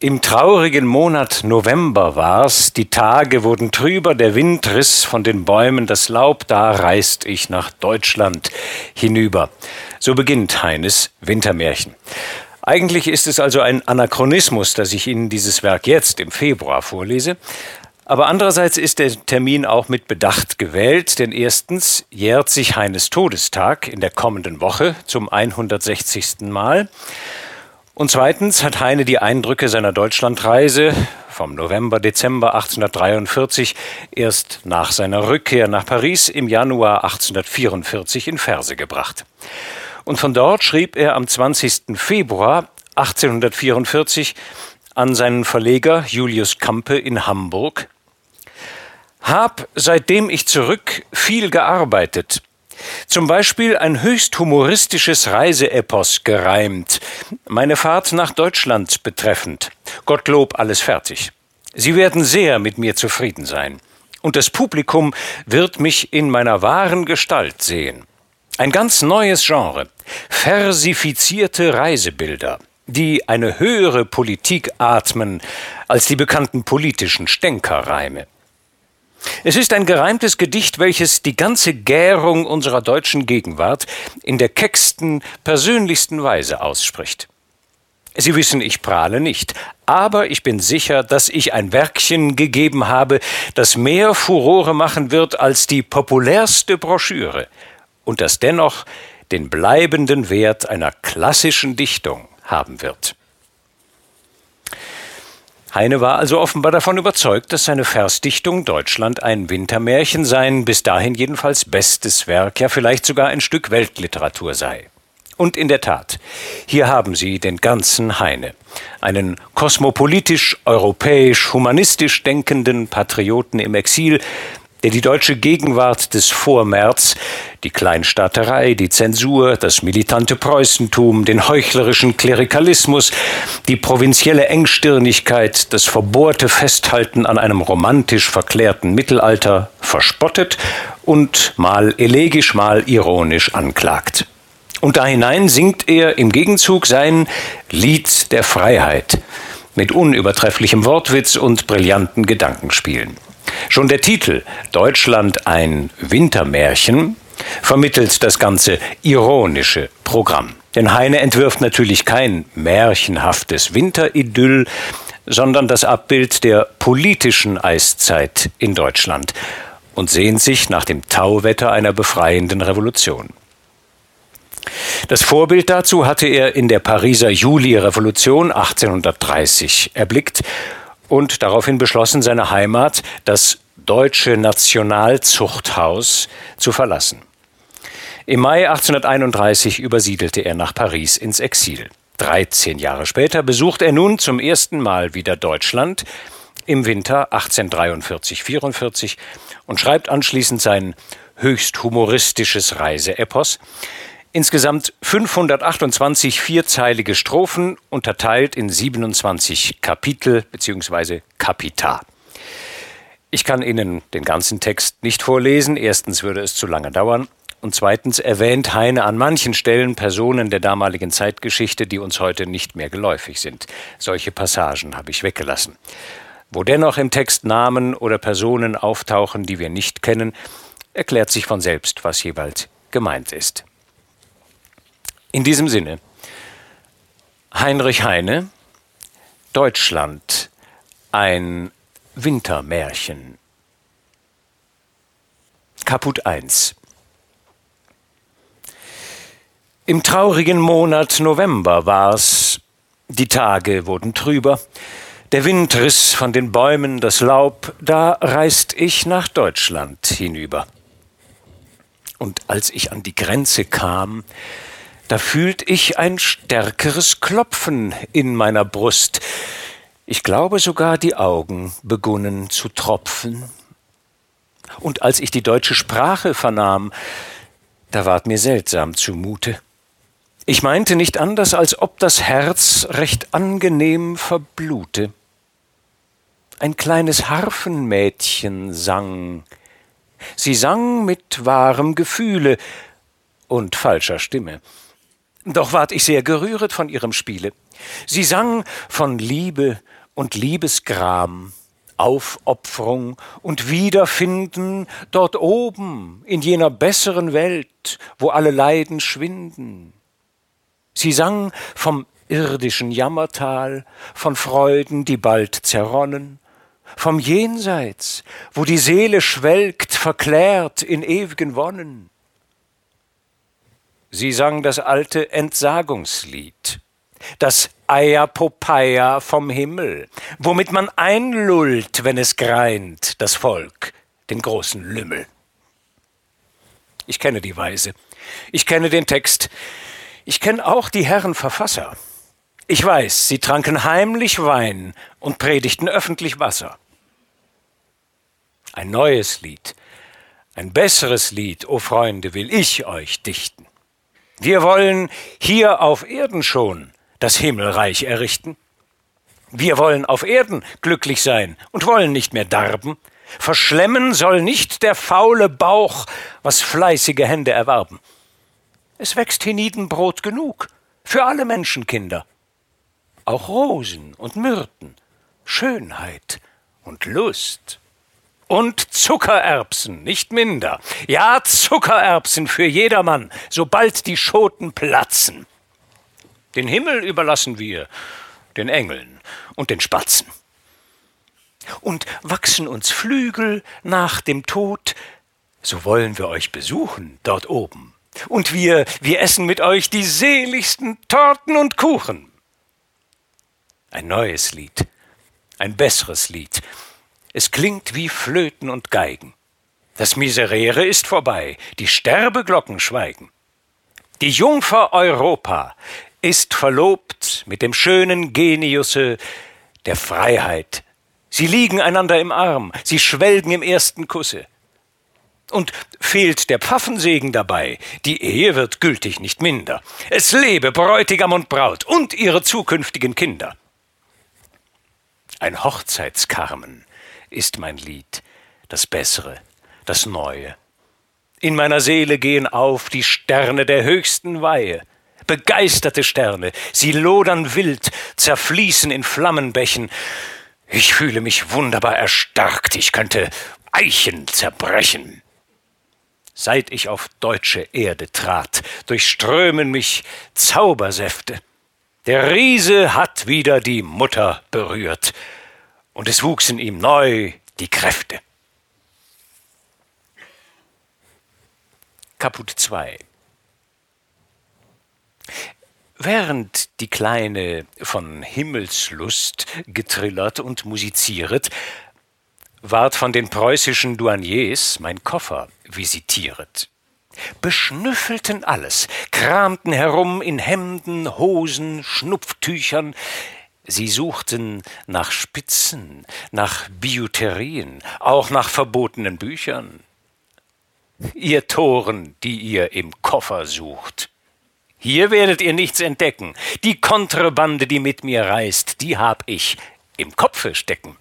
Im traurigen Monat November war's, die Tage wurden trüber, der Wind riss von den Bäumen das Laub, da reist ich nach Deutschland hinüber. So beginnt Heines Wintermärchen. Eigentlich ist es also ein Anachronismus, dass ich Ihnen dieses Werk jetzt im Februar vorlese. Aber andererseits ist der Termin auch mit Bedacht gewählt, denn erstens jährt sich Heines Todestag in der kommenden Woche zum 160. Mal. Und zweitens hat Heine die Eindrücke seiner Deutschlandreise vom November, Dezember 1843 erst nach seiner Rückkehr nach Paris im Januar 1844 in Verse gebracht. Und von dort schrieb er am 20. Februar 1844 an seinen Verleger Julius Campe in Hamburg Hab, seitdem ich zurück, viel gearbeitet, zum Beispiel ein höchst humoristisches Reiseepos gereimt, meine Fahrt nach Deutschland betreffend. Gottlob alles fertig. Sie werden sehr mit mir zufrieden sein. Und das Publikum wird mich in meiner wahren Gestalt sehen. Ein ganz neues Genre. Versifizierte Reisebilder, die eine höhere Politik atmen als die bekannten politischen Stänkerreime. Es ist ein gereimtes Gedicht, welches die ganze Gärung unserer deutschen Gegenwart in der kecksten, persönlichsten Weise ausspricht. Sie wissen, ich prahle nicht, aber ich bin sicher, dass ich ein Werkchen gegeben habe, das mehr Furore machen wird als die populärste Broschüre und das dennoch den bleibenden Wert einer klassischen Dichtung haben wird. Heine war also offenbar davon überzeugt, dass seine Versdichtung Deutschland ein Wintermärchen sein, bis dahin jedenfalls bestes Werk, ja vielleicht sogar ein Stück Weltliteratur sei. Und in der Tat, hier haben Sie den ganzen Heine, einen kosmopolitisch, europäisch, humanistisch denkenden Patrioten im Exil, der die deutsche Gegenwart des Vormärz, die Kleinstaaterei, die Zensur, das militante Preußentum, den heuchlerischen Klerikalismus, die provinzielle Engstirnigkeit, das verbohrte Festhalten an einem romantisch verklärten Mittelalter verspottet und mal elegisch, mal ironisch anklagt. Und da hinein singt er im Gegenzug sein Lied der Freiheit mit unübertrefflichem Wortwitz und brillanten Gedankenspielen. Schon der Titel Deutschland ein Wintermärchen vermittelt das ganze ironische Programm. Denn Heine entwirft natürlich kein märchenhaftes Winteridyll, sondern das Abbild der politischen Eiszeit in Deutschland und sehnt sich nach dem Tauwetter einer befreienden Revolution. Das Vorbild dazu hatte er in der Pariser Juli-Revolution 1830 erblickt und daraufhin beschlossen, seine Heimat, das Deutsche Nationalzuchthaus, zu verlassen. Im Mai 1831 übersiedelte er nach Paris ins Exil. 13 Jahre später besucht er nun zum ersten Mal wieder Deutschland im Winter 1843-44 und schreibt anschließend sein höchst humoristisches Reiseepos, Insgesamt 528 vierzeilige Strophen, unterteilt in 27 Kapitel bzw. Kapita. Ich kann Ihnen den ganzen Text nicht vorlesen. Erstens würde es zu lange dauern. Und zweitens erwähnt Heine an manchen Stellen Personen der damaligen Zeitgeschichte, die uns heute nicht mehr geläufig sind. Solche Passagen habe ich weggelassen. Wo dennoch im Text Namen oder Personen auftauchen, die wir nicht kennen, erklärt sich von selbst, was jeweils gemeint ist. In diesem Sinne, Heinrich Heine, Deutschland, ein Wintermärchen. Kaput 1 Im traurigen Monat November war's, die Tage wurden trüber, der Wind riss von den Bäumen das Laub, da reist ich nach Deutschland hinüber. Und als ich an die Grenze kam, da fühlt ich ein stärkeres Klopfen in meiner Brust. Ich glaube sogar die Augen begunnen zu tropfen. Und als ich die deutsche Sprache vernahm, da ward mir seltsam zumute. Ich meinte nicht anders, als ob das Herz recht angenehm verblute. Ein kleines Harfenmädchen sang. Sie sang mit wahrem Gefühle und falscher Stimme. Doch ward ich sehr gerühret von ihrem Spiele. Sie sang von Liebe und Liebesgram, Aufopferung und Wiederfinden dort oben in jener besseren Welt, wo alle Leiden schwinden. Sie sang vom irdischen Jammertal, von Freuden, die bald zerronnen, vom Jenseits, wo die Seele schwelgt, verklärt in ewigen Wonnen. Sie sang das alte Entsagungslied, das Eierpopeia vom Himmel, womit man einlullt, wenn es greint, das Volk, den großen Lümmel. Ich kenne die Weise, ich kenne den Text, ich kenne auch die Herren Verfasser. Ich weiß, sie tranken heimlich Wein und predigten öffentlich Wasser. Ein neues Lied, ein besseres Lied, o Freunde, will ich euch dichten. Wir wollen hier auf Erden schon das Himmelreich errichten. Wir wollen auf Erden glücklich sein und wollen nicht mehr darben. Verschlemmen soll nicht der faule Bauch, was fleißige Hände erwarben. Es wächst hienieden Brot genug für alle Menschenkinder auch Rosen und Myrten, Schönheit und Lust. Und Zuckererbsen, nicht minder. Ja, Zuckererbsen für jedermann, sobald die Schoten platzen. Den Himmel überlassen wir den Engeln und den Spatzen. Und wachsen uns Flügel nach dem Tod, so wollen wir euch besuchen dort oben. Und wir, wir essen mit euch die seligsten Torten und Kuchen. Ein neues Lied, ein besseres Lied. Es klingt wie Flöten und Geigen. Das Miserere ist vorbei, die Sterbeglocken schweigen. Die Jungfer Europa ist verlobt mit dem schönen Geniusse der Freiheit. Sie liegen einander im Arm, sie schwelgen im ersten Kusse. Und fehlt der Pfaffensegen dabei, die Ehe wird gültig nicht minder. Es lebe Bräutigam und Braut und ihre zukünftigen Kinder. Ein Hochzeitskarmen ist mein Lied, das Bessere, das Neue. In meiner Seele gehen auf die Sterne der höchsten Weihe, begeisterte Sterne, sie lodern wild, zerfließen in Flammenbächen. Ich fühle mich wunderbar erstarkt, ich könnte Eichen zerbrechen. Seit ich auf deutsche Erde trat, durchströmen mich Zaubersäfte. Der Riese hat wieder die Mutter berührt, und es wuchsen ihm neu die Kräfte. Kaput 2 Während die Kleine von Himmelslust getrillert und musizieret, ward von den preußischen Douaniers mein Koffer visitieret beschnüffelten alles, kramten herum in Hemden, Hosen, Schnupftüchern, Sie suchten nach Spitzen, nach Bijuterien, auch nach verbotenen Büchern. Ihr Toren, die ihr im Koffer sucht. Hier werdet ihr nichts entdecken. Die Kontrabande, die mit mir reist, die hab ich im Kopfe stecken.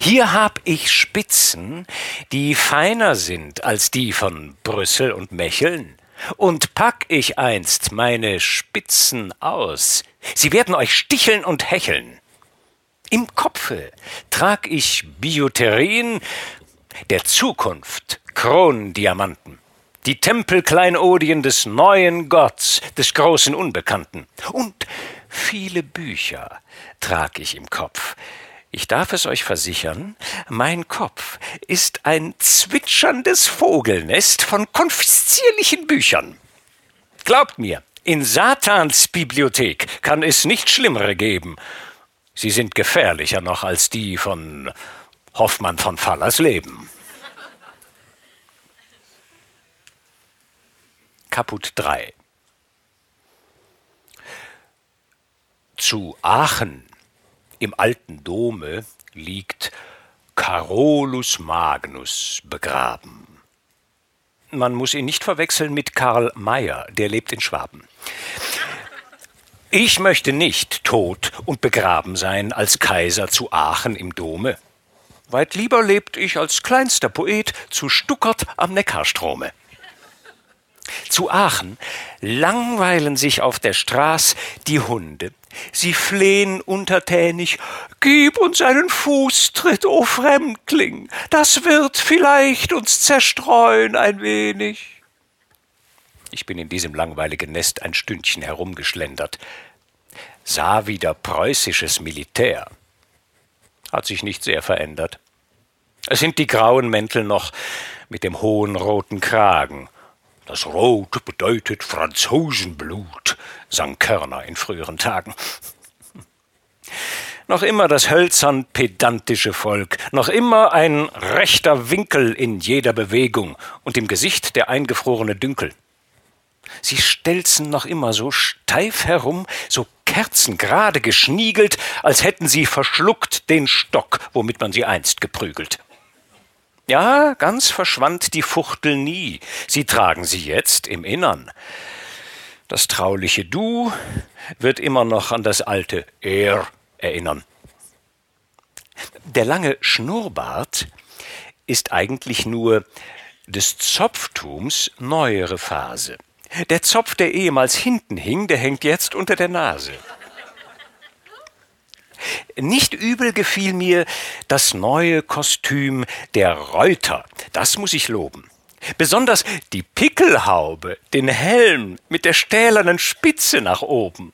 Hier hab ich Spitzen, die feiner sind als die von Brüssel und Mecheln. Und pack ich einst meine Spitzen aus, sie werden euch sticheln und hecheln. Im Kopfe trag ich Bioterien der Zukunft, Krondiamanten, die Tempelkleinodien des neuen Gotts, des großen Unbekannten. Und viele Bücher trag ich im Kopf, ich darf es euch versichern, mein Kopf ist ein zwitscherndes Vogelnest von konfiszierlichen Büchern. Glaubt mir, in Satans Bibliothek kann es nicht schlimmere geben. Sie sind gefährlicher noch als die von Hoffmann von Fallers Leben. Kaput 3 Zu Aachen im alten Dome liegt Carolus Magnus begraben. Man muss ihn nicht verwechseln mit Karl Mayer, der lebt in Schwaben. Ich möchte nicht tot und begraben sein als Kaiser zu Aachen im Dome. Weit lieber lebt ich als kleinster Poet zu Stuckert am Neckarstrome. Zu Aachen langweilen sich auf der Straß die Hunde. Sie flehen untertänig, Gib uns einen Fußtritt, o Fremdling, das wird vielleicht uns zerstreuen ein wenig. Ich bin in diesem langweiligen Nest ein Stündchen herumgeschlendert, sah wieder preußisches Militär. Hat sich nicht sehr verändert. Es sind die grauen Mäntel noch mit dem hohen roten Kragen das Rot bedeutet Franzosenblut, sang Körner in früheren Tagen. Noch immer das hölzern pedantische Volk, noch immer ein rechter Winkel in jeder Bewegung und im Gesicht der eingefrorene Dünkel. Sie stelzen noch immer so steif herum, so kerzengerade geschniegelt, als hätten sie verschluckt den Stock, womit man sie einst geprügelt. Ja, ganz verschwand die Fuchtel nie. Sie tragen sie jetzt im Innern. Das trauliche Du wird immer noch an das alte Er erinnern. Der lange Schnurrbart ist eigentlich nur des Zopftums neuere Phase. Der Zopf, der ehemals hinten hing, der hängt jetzt unter der Nase. Nicht übel gefiel mir das neue Kostüm der Reuter. Das muss ich loben. Besonders die Pickelhaube, den Helm mit der stählernen Spitze nach oben.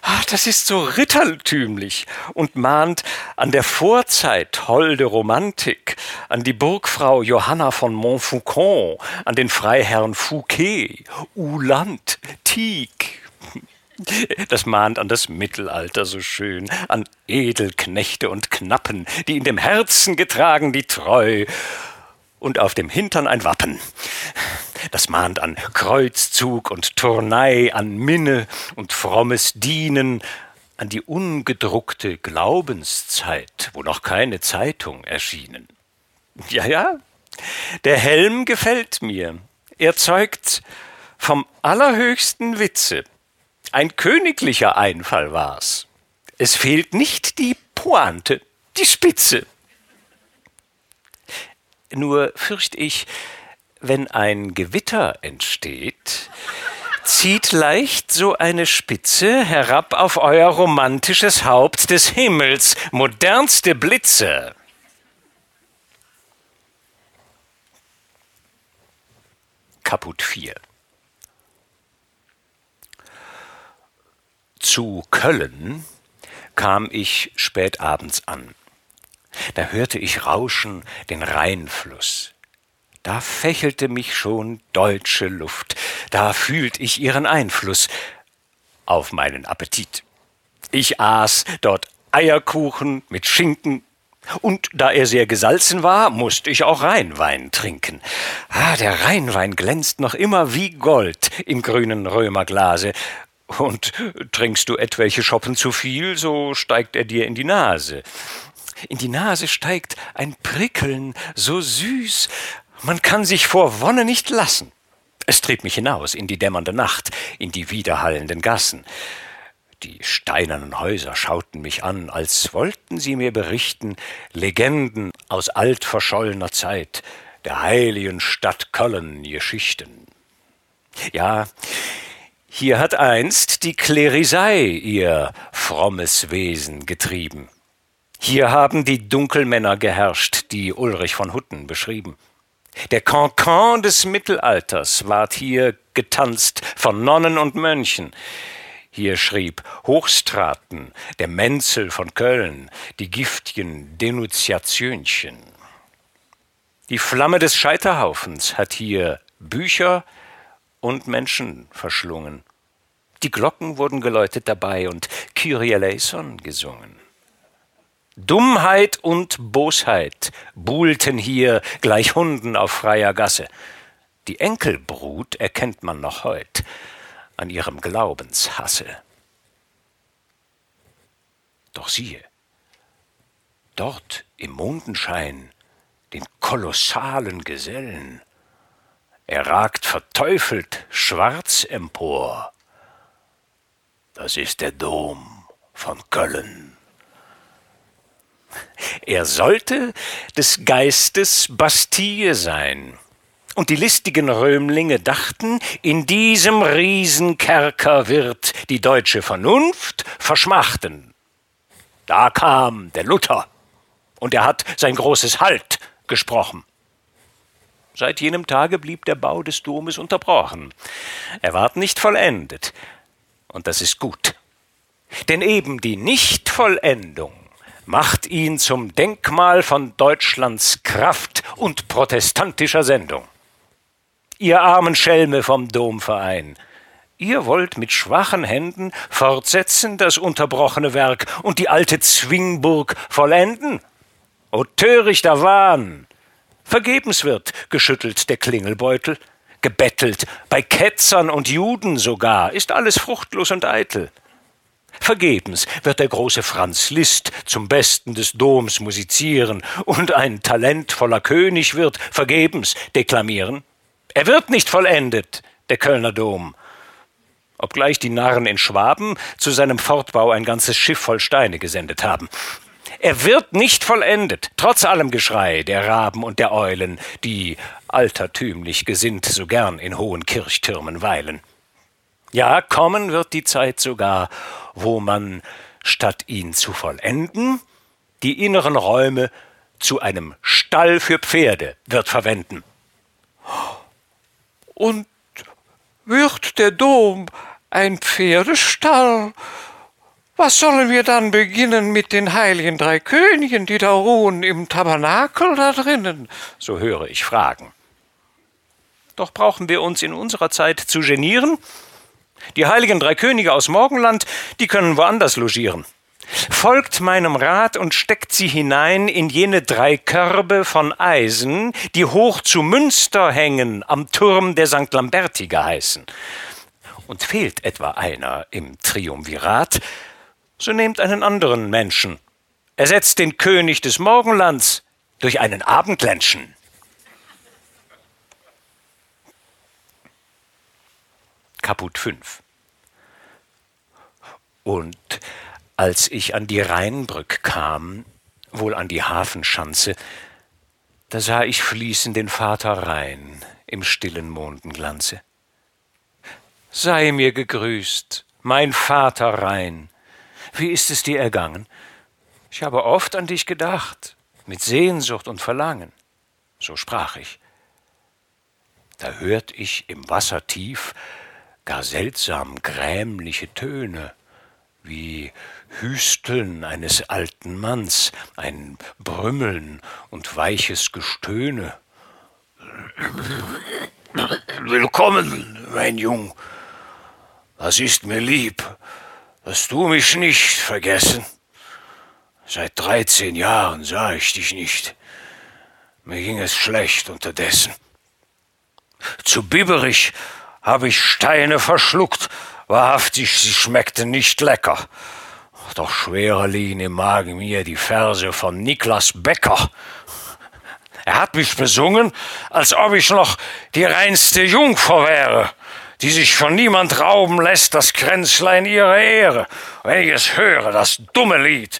Ach, das ist so rittertümlich und mahnt an der Vorzeit holde Romantik, an die Burgfrau Johanna von Montfaucon, an den Freiherrn Fouquet, Uland, Tieck, das mahnt an das Mittelalter so schön, an Edelknechte und Knappen, die in dem Herzen getragen die Treu und auf dem Hintern ein Wappen. Das mahnt an Kreuzzug und Turnei, an Minne und frommes Dienen, an die ungedruckte Glaubenszeit, wo noch keine Zeitung erschienen. Ja, ja, der Helm gefällt mir. Er zeugt vom allerhöchsten Witze. Ein königlicher Einfall war's. Es fehlt nicht die Pointe, die Spitze. Nur fürcht ich, wenn ein Gewitter entsteht, zieht leicht so eine Spitze herab auf euer romantisches Haupt des Himmels, modernste Blitze. Kaput 4 Zu Köln kam ich spät abends an. Da hörte ich rauschen den Rheinfluss. Da fächelte mich schon deutsche Luft, da fühlt ich ihren Einfluss auf meinen Appetit. Ich aß dort Eierkuchen mit Schinken, und da er sehr gesalzen war, musste ich auch Rheinwein trinken. Ah, der Rheinwein glänzt noch immer wie Gold im grünen Römerglase, und trinkst du etwelche Schoppen zu viel, so steigt er dir in die Nase. In die Nase steigt ein Prickeln, so süß, man kann sich vor Wonne nicht lassen. Es trieb mich hinaus in die dämmernde Nacht, in die widerhallenden Gassen. Die steinernen Häuser schauten mich an, als wollten sie mir berichten Legenden aus altverschollener Zeit, der heiligen Stadt Köln Geschichten. Ja, hier hat einst die Klerisei ihr frommes Wesen getrieben. Hier haben die Dunkelmänner geherrscht, die Ulrich von Hutten beschrieben. Der Cancan des Mittelalters ward hier getanzt von Nonnen und Mönchen. Hier schrieb Hochstraten, der Menzel von Köln, die giftien Denunziationchen. Die Flamme des Scheiterhaufens hat hier Bücher, und Menschen verschlungen. Die Glocken wurden geläutet dabei und Kyrie eleison gesungen. Dummheit und Bosheit buhlten hier gleich Hunden auf freier Gasse. Die Enkelbrut erkennt man noch heut an ihrem Glaubenshasse. Doch siehe, dort im Mondenschein den kolossalen Gesellen, er ragt verteufelt schwarz empor. Das ist der Dom von Köln. Er sollte des Geistes Bastille sein. Und die listigen Römlinge dachten, in diesem Riesenkerker wird die deutsche Vernunft verschmachten. Da kam der Luther, und er hat sein großes Halt gesprochen. Seit jenem Tage blieb der Bau des Domes unterbrochen. Er ward nicht vollendet, und das ist gut. Denn eben die Nichtvollendung macht ihn zum Denkmal von Deutschlands Kraft und protestantischer Sendung. Ihr armen Schelme vom Domverein, ihr wollt mit schwachen Händen fortsetzen das unterbrochene Werk und die alte Zwingburg vollenden? O törichter Wahn! Vergebens wird geschüttelt der Klingelbeutel, gebettelt, bei Ketzern und Juden sogar, ist alles fruchtlos und eitel. Vergebens wird der große Franz Liszt zum Besten des Doms musizieren und ein talentvoller König wird vergebens deklamieren. Er wird nicht vollendet, der Kölner Dom, obgleich die Narren in Schwaben zu seinem Fortbau ein ganzes Schiff voll Steine gesendet haben. Er wird nicht vollendet, trotz allem Geschrei der Raben und der Eulen, die altertümlich gesinnt so gern in hohen Kirchtürmen weilen. Ja, kommen wird die Zeit sogar, wo man, statt ihn zu vollenden, die inneren Räume zu einem Stall für Pferde wird verwenden. Und wird der Dom ein Pferdestall? Was sollen wir dann beginnen mit den heiligen drei Königen, die da ruhen im Tabernakel da drinnen? So höre ich Fragen. Doch brauchen wir uns in unserer Zeit zu genieren? Die heiligen drei Könige aus Morgenland, die können woanders logieren. Folgt meinem Rat und steckt sie hinein in jene drei Körbe von Eisen, die hoch zu Münster hängen, am Turm der St. Lamberti geheißen. Und fehlt etwa einer im Triumvirat, so nehmt einen anderen Menschen. Ersetzt den König des Morgenlands durch einen Abendländchen. Kaput 5 Und als ich an die Rheinbrück kam, wohl an die Hafenschanze, da sah ich fließen den Vater Rhein im stillen Mondenglanze. Sei mir gegrüßt, mein Vater Rhein, wie ist es dir ergangen? Ich habe oft an dich gedacht, mit Sehnsucht und Verlangen. So sprach ich. Da hört ich im Wasser tief gar seltsam grämliche Töne, wie Hüsteln eines alten Manns, ein Brümmeln und weiches Gestöhne. Willkommen, mein Jung. Das ist mir lieb, Hast du mich nicht vergessen? Seit dreizehn Jahren sah ich dich nicht. Mir ging es schlecht unterdessen. Zu bibberig habe ich Steine verschluckt, wahrhaftig, sie schmeckten nicht lecker. Doch schwerer liegen im Magen mir die Verse von Niklas Becker. Er hat mich besungen, als ob ich noch die reinste Jungfer wäre die sich von niemand rauben lässt, das Kränzlein ihrer Ehre. Wenn ich es höre, das dumme Lied,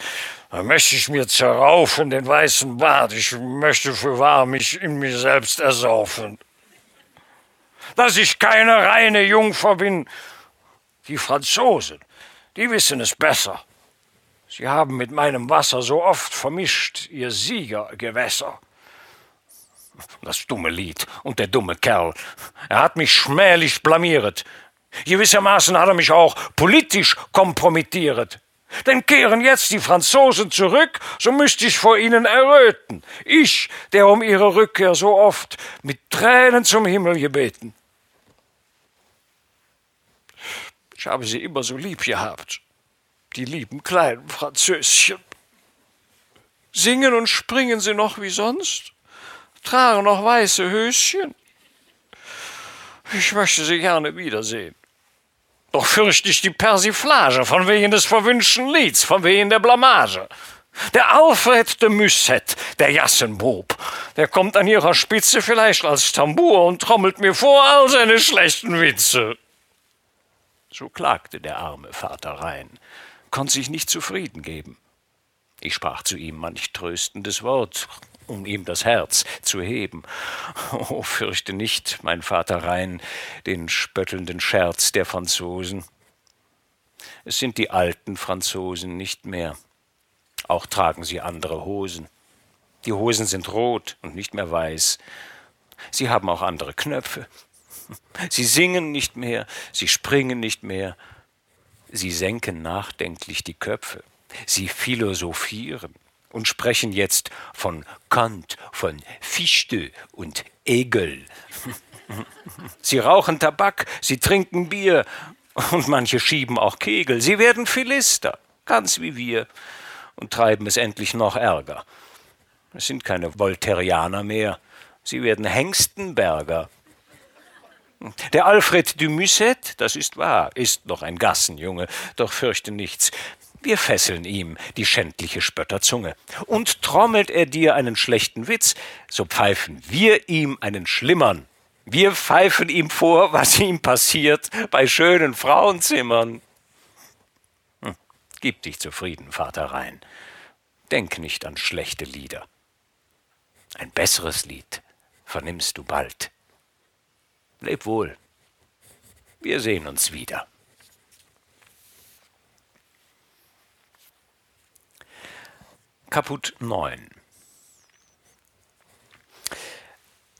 dann möchte ich mir zerraufen den weißen Bart, ich möchte für wahr mich in mir selbst ersaufen. Dass ich keine reine Jungfer bin, die Franzosen, die wissen es besser. Sie haben mit meinem Wasser so oft vermischt ihr Siegergewässer das dumme Lied und der dumme Kerl. Er hat mich schmählich blamiert. Gewissermaßen hat er mich auch politisch kompromittiert. Denn kehren jetzt die Franzosen zurück, so müsste ich vor ihnen erröten. Ich, der um ihre Rückkehr so oft mit Tränen zum Himmel gebeten. Ich habe sie immer so lieb gehabt, die lieben kleinen Französchen. Singen und springen sie noch wie sonst? Tragen noch weiße Höschen. Ich möchte sie gerne wiedersehen. Doch fürchte ich die Persiflage von wegen des verwünschten Lieds, von wegen der Blamage. Der Alfred de Musset, der Jassenbub, der kommt an ihrer Spitze vielleicht als Tambour und trommelt mir vor all seine schlechten Witze. So klagte der arme Vater Rhein, konnte sich nicht zufrieden geben. Ich sprach zu ihm manch tröstendes Wort, um ihm das Herz zu heben. Oh, fürchte nicht, mein Vater Rhein, den spöttelnden Scherz der Franzosen. Es sind die alten Franzosen nicht mehr. Auch tragen sie andere Hosen. Die Hosen sind rot und nicht mehr weiß. Sie haben auch andere Knöpfe. Sie singen nicht mehr, sie springen nicht mehr, sie senken nachdenklich die Köpfe, sie philosophieren und sprechen jetzt von Kant, von Fichte und Egel. Sie rauchen Tabak, sie trinken Bier und manche schieben auch Kegel. Sie werden Philister, ganz wie wir, und treiben es endlich noch ärger. Es sind keine Voltairianer mehr, sie werden Hengstenberger. Der Alfred du Musset, das ist wahr, ist noch ein Gassenjunge, doch fürchte nichts. Wir fesseln ihm die schändliche Spötterzunge. Und trommelt er dir einen schlechten Witz, so pfeifen wir ihm einen schlimmern. Wir pfeifen ihm vor, was ihm passiert bei schönen Frauenzimmern. Hm, gib dich zufrieden, Vater Rhein. Denk nicht an schlechte Lieder. Ein besseres Lied vernimmst du bald. Leb wohl. Wir sehen uns wieder. Kaput 9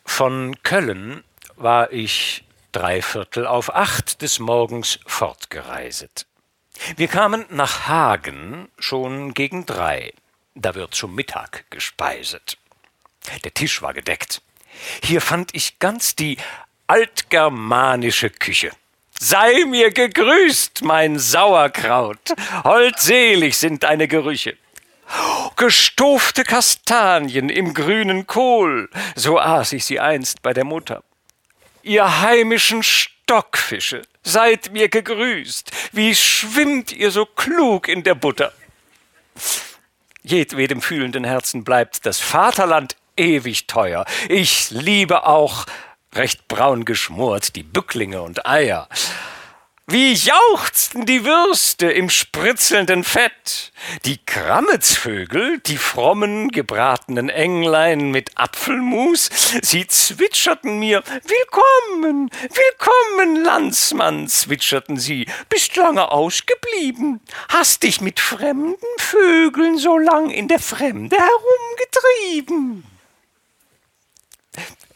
Von Köln war ich dreiviertel auf acht des Morgens fortgereiset. Wir kamen nach Hagen schon gegen drei. Da wird zum Mittag gespeiset. Der Tisch war gedeckt. Hier fand ich ganz die altgermanische Küche. Sei mir gegrüßt, mein Sauerkraut. Holdselig sind deine Gerüche. Gestofte Kastanien im grünen Kohl, so aß ich sie einst bei der Mutter. Ihr heimischen Stockfische, seid mir gegrüßt, wie schwimmt ihr so klug in der Butter. Jedwedem fühlenden Herzen bleibt das Vaterland ewig teuer. Ich liebe auch, recht braun geschmort, die Bücklinge und Eier. Wie jauchzten die Würste im spritzelnden Fett, die Krammetsvögel, die frommen gebratenen Englein mit Apfelmus, sie zwitscherten mir Willkommen, willkommen, Landsmann, zwitscherten sie, bist lange ausgeblieben, hast dich mit fremden Vögeln so lang in der Fremde herumgetrieben.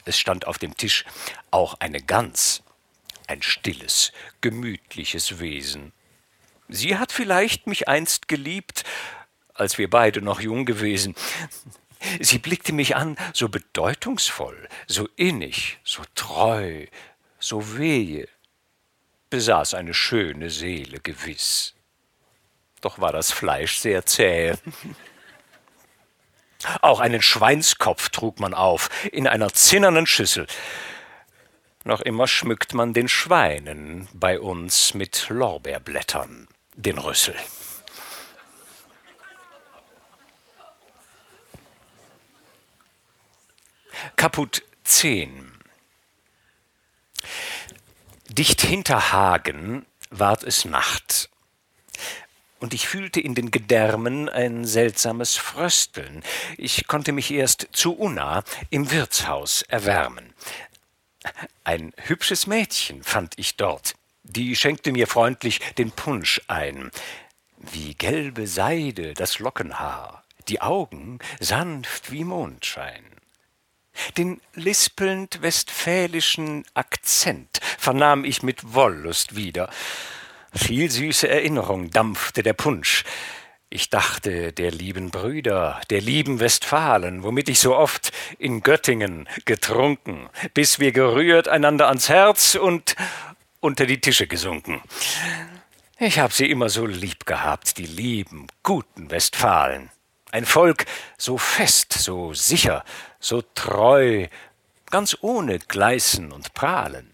Es stand auf dem Tisch auch eine Gans, ein stilles, gemütliches Wesen. Sie hat vielleicht mich einst geliebt, als wir beide noch jung gewesen. Sie blickte mich an, so bedeutungsvoll, so innig, so treu, so wehe, besaß eine schöne Seele gewiss. Doch war das Fleisch sehr zäh. Auch einen Schweinskopf trug man auf, in einer zinnernen Schüssel. Noch immer schmückt man den Schweinen bei uns mit Lorbeerblättern den Rüssel. Kaput 10 Dicht hinter Hagen ward es Nacht, und ich fühlte in den Gedärmen ein seltsames Frösteln. Ich konnte mich erst zu Unna im Wirtshaus erwärmen. Ein hübsches Mädchen fand ich dort. Die schenkte mir freundlich den Punsch ein. Wie gelbe Seide das Lockenhaar, die Augen sanft wie Mondschein. Den lispelnd westfälischen Akzent vernahm ich mit Wollust wieder. Viel süße Erinnerung dampfte der Punsch. Ich dachte der lieben Brüder, der lieben Westfalen, womit ich so oft in Göttingen getrunken, bis wir gerührt einander ans Herz und unter die Tische gesunken. Ich hab sie immer so lieb gehabt, die lieben, guten Westfalen. Ein Volk so fest, so sicher, so treu, ganz ohne Gleißen und Prahlen.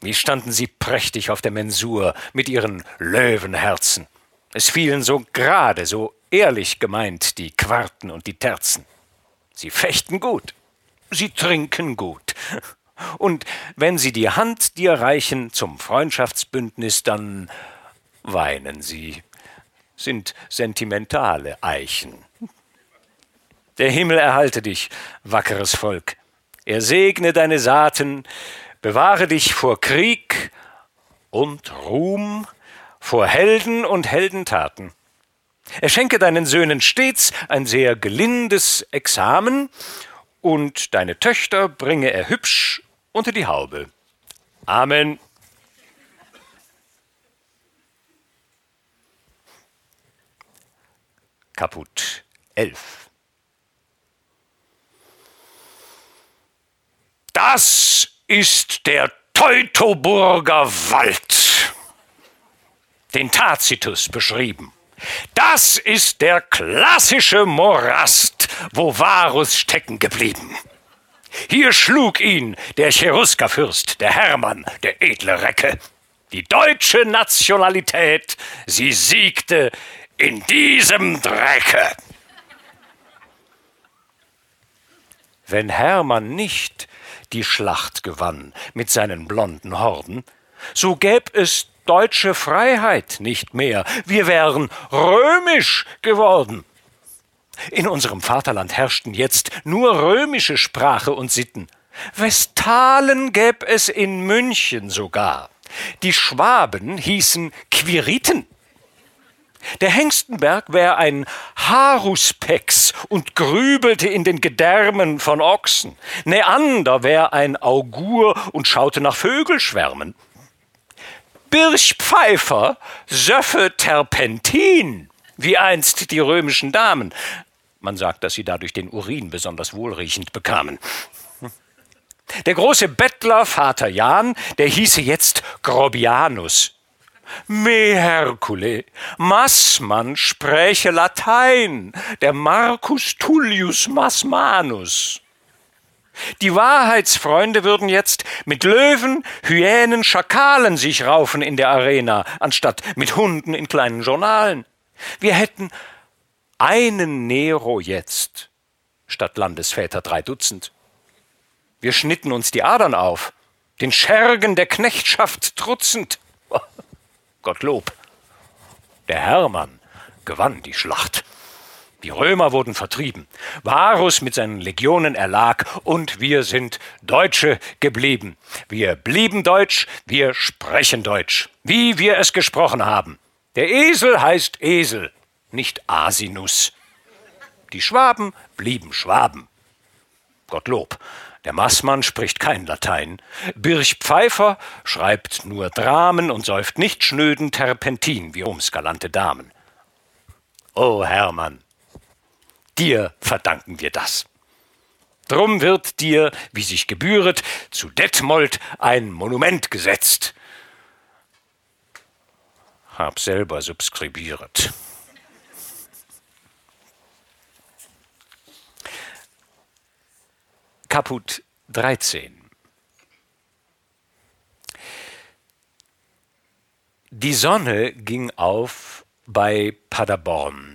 Wie standen sie prächtig auf der Mensur mit ihren Löwenherzen. Es fielen so gerade, so ehrlich gemeint die Quarten und die Terzen. Sie fechten gut, sie trinken gut. Und wenn sie die Hand dir reichen zum Freundschaftsbündnis, dann weinen sie, sind sentimentale Eichen. Der Himmel erhalte dich, wackeres Volk. Er segne deine Saaten, bewahre dich vor Krieg und Ruhm, vor Helden und Heldentaten. Er schenke deinen Söhnen stets ein sehr gelindes Examen, und deine Töchter bringe er hübsch unter die Haube. Amen. Kaput 11 Das ist der Teutoburger Wald, den Tacitus beschrieben. Das ist der klassische Morast, wo Varus stecken geblieben. Hier schlug ihn der Cheruskerfürst, der Hermann, der edle Recke. Die deutsche Nationalität, sie siegte in diesem Drecke. Wenn Hermann nicht die Schlacht gewann mit seinen blonden Horden, so gäb es deutsche Freiheit nicht mehr, wir wären römisch geworden. In unserem Vaterland herrschten jetzt nur römische Sprache und Sitten. Westalen gäb es in München sogar. Die Schwaben hießen Quiriten. Der Hengstenberg wär ein Haruspex und grübelte in den Gedärmen von Ochsen. Neander wär ein Augur und schaute nach Vögelschwärmen. Birchpfeifer söffe Terpentin, wie einst die römischen Damen. Man sagt, dass sie dadurch den Urin besonders wohlriechend bekamen. Der große Bettler Vater Jan, der hieße jetzt Grobianus. Me Hercule, Massmann spräche Latein, der Marcus Tullius Massmanus. Die Wahrheitsfreunde würden jetzt mit Löwen, Hyänen, Schakalen sich raufen in der Arena, anstatt mit Hunden in kleinen Journalen. Wir hätten einen Nero jetzt, statt Landesväter drei Dutzend. Wir schnitten uns die Adern auf, den Schergen der Knechtschaft trutzend. Gottlob, der Hermann gewann die Schlacht. Die Römer wurden vertrieben, Varus mit seinen Legionen erlag und wir sind Deutsche geblieben. Wir blieben Deutsch, wir sprechen Deutsch, wie wir es gesprochen haben. Der Esel heißt Esel, nicht Asinus. Die Schwaben blieben Schwaben. Gottlob, der Maßmann spricht kein Latein. Birch Pfeiffer schreibt nur Dramen und säuft nicht schnöden Terpentin wie Roms galante Damen. O Hermann, dir verdanken wir das. Drum wird dir, wie sich gebühret, zu Detmold ein Monument gesetzt. Hab selber subskribiert. Kaput 13 Die Sonne ging auf bei Paderborn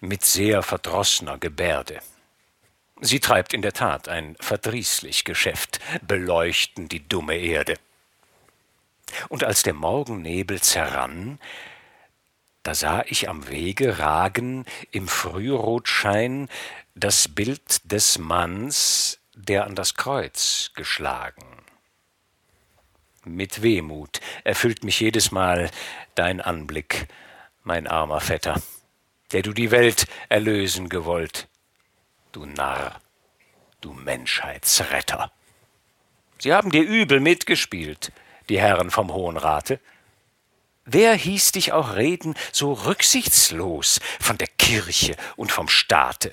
mit sehr verdrossener Gebärde. Sie treibt in der Tat ein verdrießlich Geschäft, beleuchten die dumme Erde. Und als der Morgennebel zerrann, da sah ich am Wege ragen im Frührotschein das Bild des Manns, der an das Kreuz geschlagen. Mit Wehmut erfüllt mich jedes Mal dein Anblick, mein armer Vetter der du die Welt erlösen gewollt. Du Narr, du Menschheitsretter. Sie haben dir übel mitgespielt, die Herren vom Hohen Rate. Wer hieß dich auch reden so rücksichtslos von der Kirche und vom Staate?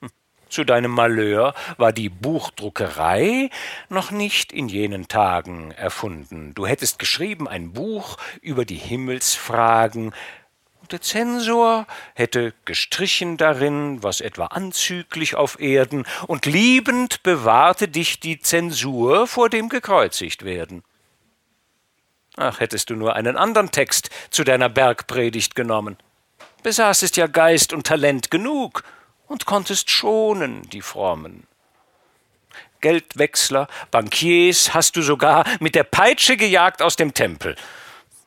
Hm, zu deinem Malheur war die Buchdruckerei noch nicht in jenen Tagen erfunden. Du hättest geschrieben ein Buch über die Himmelsfragen, Zensor hätte gestrichen darin, was etwa anzüglich auf Erden, und liebend bewahrte dich die Zensur vor dem gekreuzigt werden. Ach, hättest du nur einen anderen Text zu deiner Bergpredigt genommen. Besaßest ja Geist und Talent genug und konntest schonen, die Frommen. Geldwechsler, Bankiers hast du sogar mit der Peitsche gejagt aus dem Tempel.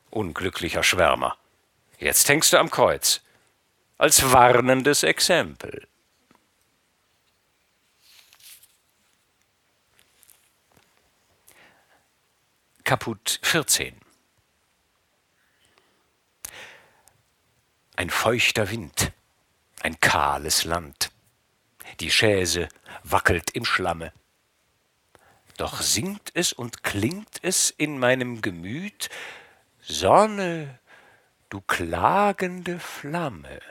Unglücklicher Schwärmer. Jetzt hängst du am Kreuz. Als warnendes Exempel. Kaput 14 Ein feuchter Wind, ein kahles Land. Die Schäse wackelt im Schlamme. Doch singt es und klingt es in meinem Gemüt Sonne, du klagende Flamme.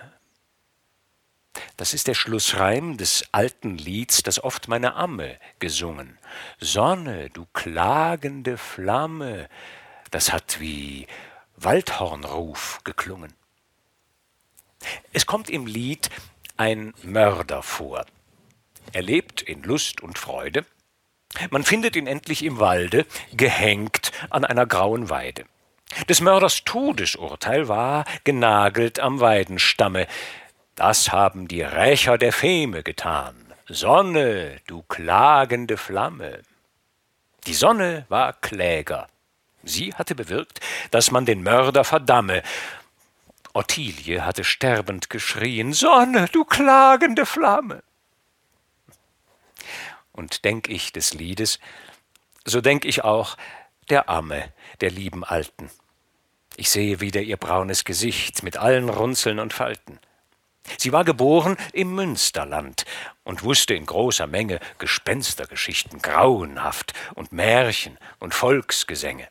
Das ist der Schlussreim des alten Lieds, das oft meine Amme gesungen. Sonne, du klagende Flamme, das hat wie Waldhornruf geklungen. Es kommt im Lied ein Mörder vor. Er lebt in Lust und Freude. Man findet ihn endlich im Walde, gehängt an einer grauen Weide. Des Mörders Todesurteil war genagelt am Weidenstamme. Das haben die Rächer der Feme getan. Sonne, du klagende Flamme. Die Sonne war Kläger. Sie hatte bewirkt, dass man den Mörder verdamme. Ottilie hatte sterbend geschrien Sonne, du klagende Flamme. Und denk ich des Liedes, so denk ich auch der Amme, der lieben Alten. Ich sehe wieder ihr braunes Gesicht mit allen Runzeln und Falten. Sie war geboren im Münsterland und wusste in großer Menge Gespenstergeschichten grauenhaft und Märchen und Volksgesänge.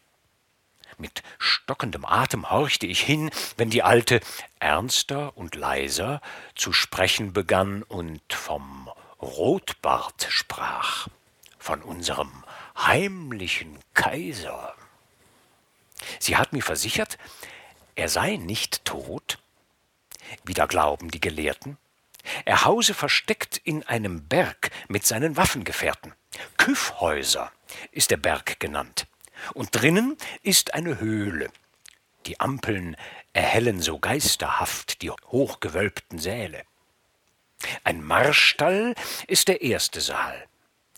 Mit stockendem Atem horchte ich hin, wenn die Alte ernster und leiser zu sprechen begann und vom Rotbart sprach, von unserem heimlichen Kaiser. Sie hat mir versichert, er sei nicht tot, wie da glauben die Gelehrten. Er hause versteckt in einem Berg mit seinen Waffengefährten. Küffhäuser ist der Berg genannt. Und drinnen ist eine Höhle. Die Ampeln erhellen so geisterhaft die hochgewölbten Säle. Ein Marstall ist der erste Saal.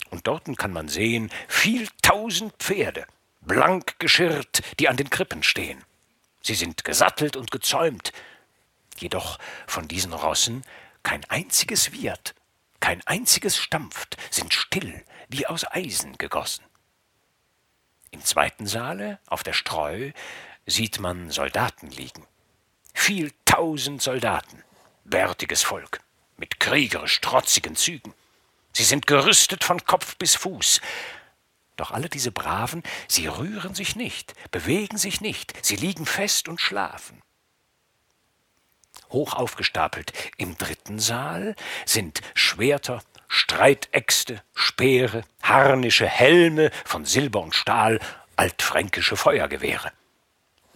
Und dorten kann man sehen viel tausend Pferde, blank geschirrt, die an den Krippen stehen. Sie sind gesattelt und gezäumt, jedoch von diesen Rossen kein einziges wiehert, kein einziges stampft, sind still wie aus Eisen gegossen. Im zweiten Saale, auf der Streu, sieht man Soldaten liegen. Viel tausend Soldaten, bärtiges Volk, mit kriegerisch trotzigen Zügen. Sie sind gerüstet von Kopf bis Fuß. Doch alle diese Braven, sie rühren sich nicht, bewegen sich nicht, sie liegen fest und schlafen hoch aufgestapelt. Im dritten Saal sind Schwerter, Streitäxte, Speere, Harnische, Helme von Silber und Stahl, altfränkische Feuergewehre.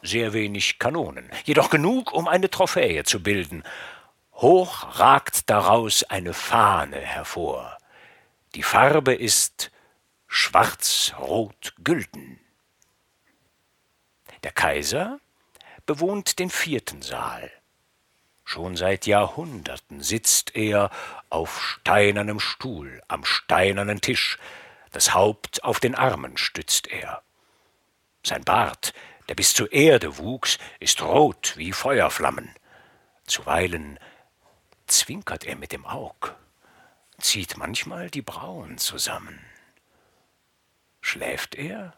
Sehr wenig Kanonen, jedoch genug, um eine Trophäe zu bilden. Hoch ragt daraus eine Fahne hervor. Die Farbe ist schwarz-rot-gülden. Der Kaiser bewohnt den vierten Saal. Schon seit Jahrhunderten sitzt er auf steinernem Stuhl am steinernen Tisch, das Haupt auf den Armen stützt er. Sein Bart, der bis zur Erde wuchs, ist rot wie Feuerflammen. Zuweilen zwinkert er mit dem Aug, zieht manchmal die Brauen zusammen. Schläft er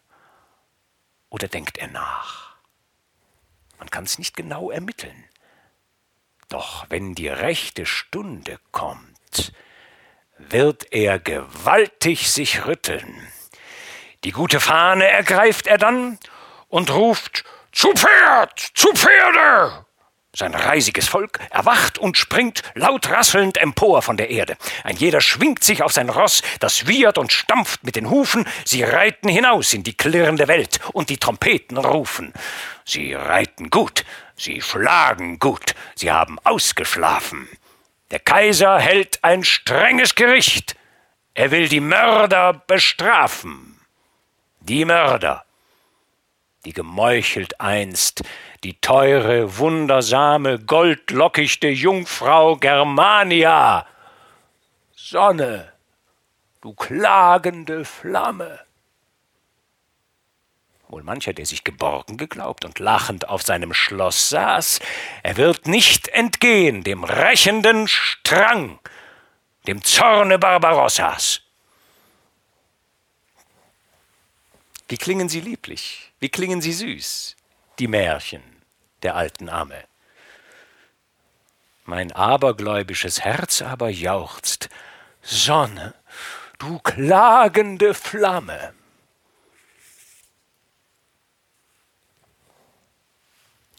oder denkt er nach? Man kann's nicht genau ermitteln. Doch wenn die rechte Stunde kommt, wird er gewaltig sich rütteln. Die gute Fahne ergreift er dann und ruft Zu Pferd, zu Pferde! Sein reisiges Volk erwacht und springt laut rasselnd empor von der Erde. Ein jeder schwingt sich auf sein Ross, das wiehert und stampft mit den Hufen, sie reiten hinaus in die klirrende Welt, und die Trompeten rufen. Sie reiten gut, sie schlagen gut, sie haben ausgeschlafen. Der Kaiser hält ein strenges Gericht. Er will die Mörder bestrafen. Die Mörder, die gemeuchelt einst die teure, wundersame, goldlockichte Jungfrau Germania. Sonne, du klagende Flamme. Wohl mancher, der sich geborgen geglaubt und lachend auf seinem Schloss saß, er wird nicht entgehen dem rächenden Strang, dem Zorne Barbarossas. Wie klingen sie lieblich, wie klingen sie süß, die Märchen der alten Amme. Mein abergläubisches Herz aber jauchzt, Sonne, du klagende Flamme.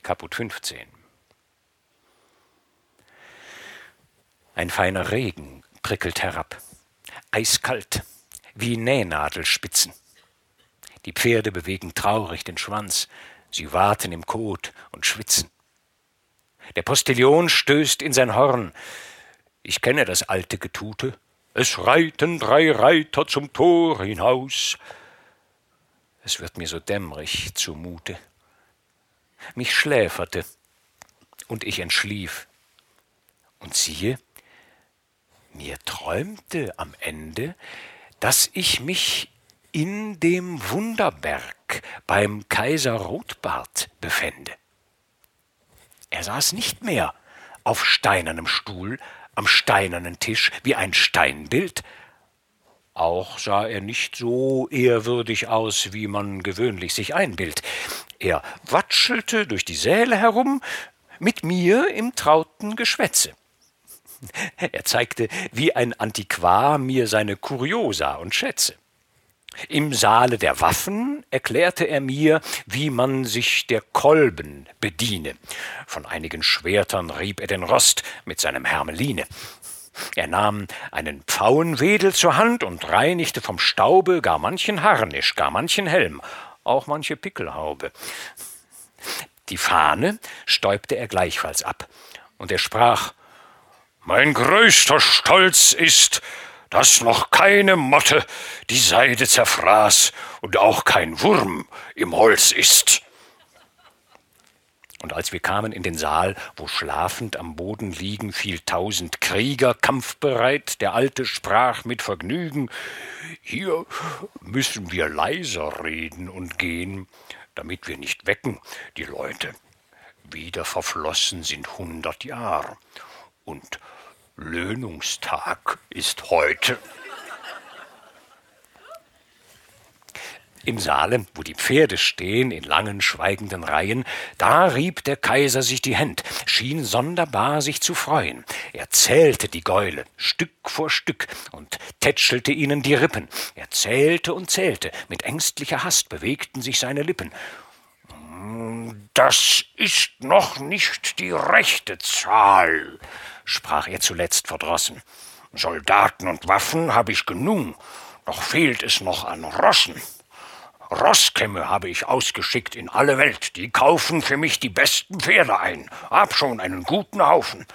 Kaput 15 Ein feiner Regen prickelt herab, eiskalt, wie Nähnadelspitzen. Die Pferde bewegen traurig den Schwanz, sie warten im Kot und schwitzen. Der Postillion stößt in sein Horn. Ich kenne das alte Getute. Es reiten drei Reiter zum Tor hinaus. Es wird mir so dämmerig zumute. Mich schläferte, und ich entschlief. Und siehe, mir träumte am Ende, dass ich mich in dem Wunderberg beim Kaiser Rotbart befände. Er saß nicht mehr auf steinernem Stuhl, am steinernen Tisch wie ein Steinbild, auch sah er nicht so ehrwürdig aus, wie man gewöhnlich sich einbildet. Er watschelte durch die Säle herum, mit mir im trauten Geschwätze. Er zeigte wie ein Antiquar mir seine Kuriosa und Schätze. Im Saale der Waffen erklärte er mir, wie man sich der Kolben bediene. Von einigen Schwertern rieb er den Rost mit seinem Hermeline. Er nahm einen Pfauenwedel zur Hand und reinigte vom Staube gar manchen Harnisch, gar manchen Helm, auch manche Pickelhaube. Die Fahne stäubte er gleichfalls ab, und er sprach Mein größter Stolz ist, dass noch keine Motte die Seide zerfraß und auch kein Wurm im Holz ist. Und als wir kamen in den Saal, wo schlafend am Boden liegen viel tausend Krieger, kampfbereit, der Alte sprach mit Vergnügen, hier müssen wir leiser reden und gehen, damit wir nicht wecken die Leute. Wieder verflossen sind hundert Jahre, und Löhnungstag ist heute. Im Saale, wo die Pferde stehen in langen, schweigenden Reihen, da rieb der Kaiser sich die Händ, schien sonderbar sich zu freuen. Er zählte die Gäule, Stück vor Stück, und tätschelte ihnen die Rippen. Er zählte und zählte, mit ängstlicher Hast bewegten sich seine Lippen. Das ist noch nicht die rechte Zahl, sprach er zuletzt verdrossen. Soldaten und Waffen habe ich genug, doch fehlt es noch an Rossen. Rosskämme habe ich ausgeschickt in alle Welt, die kaufen für mich die besten Pferde ein, hab schon einen guten Haufen.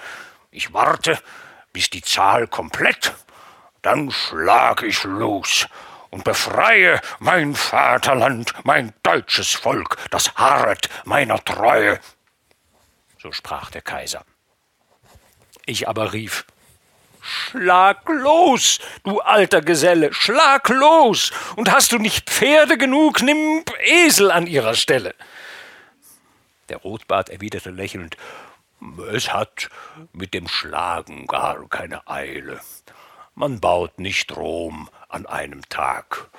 Ich warte, bis die Zahl komplett, dann schlag ich los und befreie mein Vaterland, mein deutsches Volk, das harret meiner Treue. So sprach der Kaiser. Ich aber rief Schlag los, du alter Geselle, schlag los, und hast du nicht Pferde genug, nimm Esel an ihrer Stelle. Der Rotbart erwiderte lächelnd Es hat mit dem Schlagen gar keine Eile. Man baut nicht Rom an einem Tag.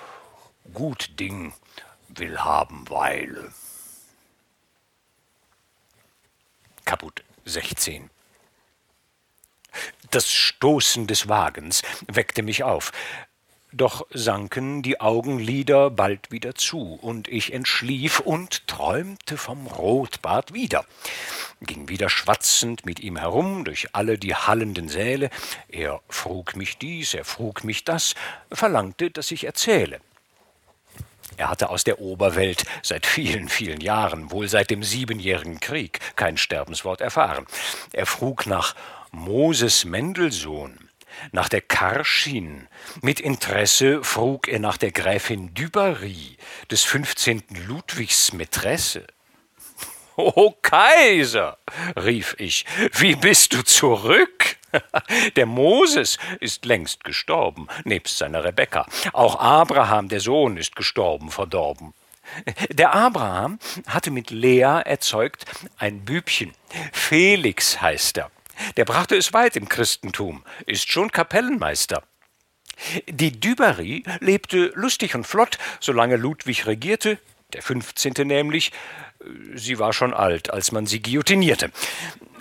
Gut Ding will haben Weile. Kaput 16 das Stoßen des Wagens weckte mich auf. Doch sanken die Augenlider bald wieder zu, und ich entschlief und träumte vom Rotbart wieder, ging wieder schwatzend mit ihm herum durch alle die hallenden Säle. Er frug mich dies, er frug mich das, verlangte, dass ich erzähle. Er hatte aus der Oberwelt seit vielen, vielen Jahren, wohl seit dem Siebenjährigen Krieg, kein Sterbenswort erfahren. Er frug nach Moses Mendelssohn, nach der Karschin. Mit Interesse frug er nach der Gräfin Dubarry, des 15. Ludwigs Mätresse. O Kaiser, rief ich, wie bist du zurück? Der Moses ist längst gestorben, nebst seiner Rebekka. Auch Abraham, der Sohn, ist gestorben, verdorben. Der Abraham hatte mit Lea erzeugt ein Bübchen. Felix heißt er. Der brachte es weit im Christentum, ist schon Kapellenmeister. Die Dubarry lebte lustig und flott, solange Ludwig regierte, der 15. nämlich. Sie war schon alt, als man sie guillotinierte.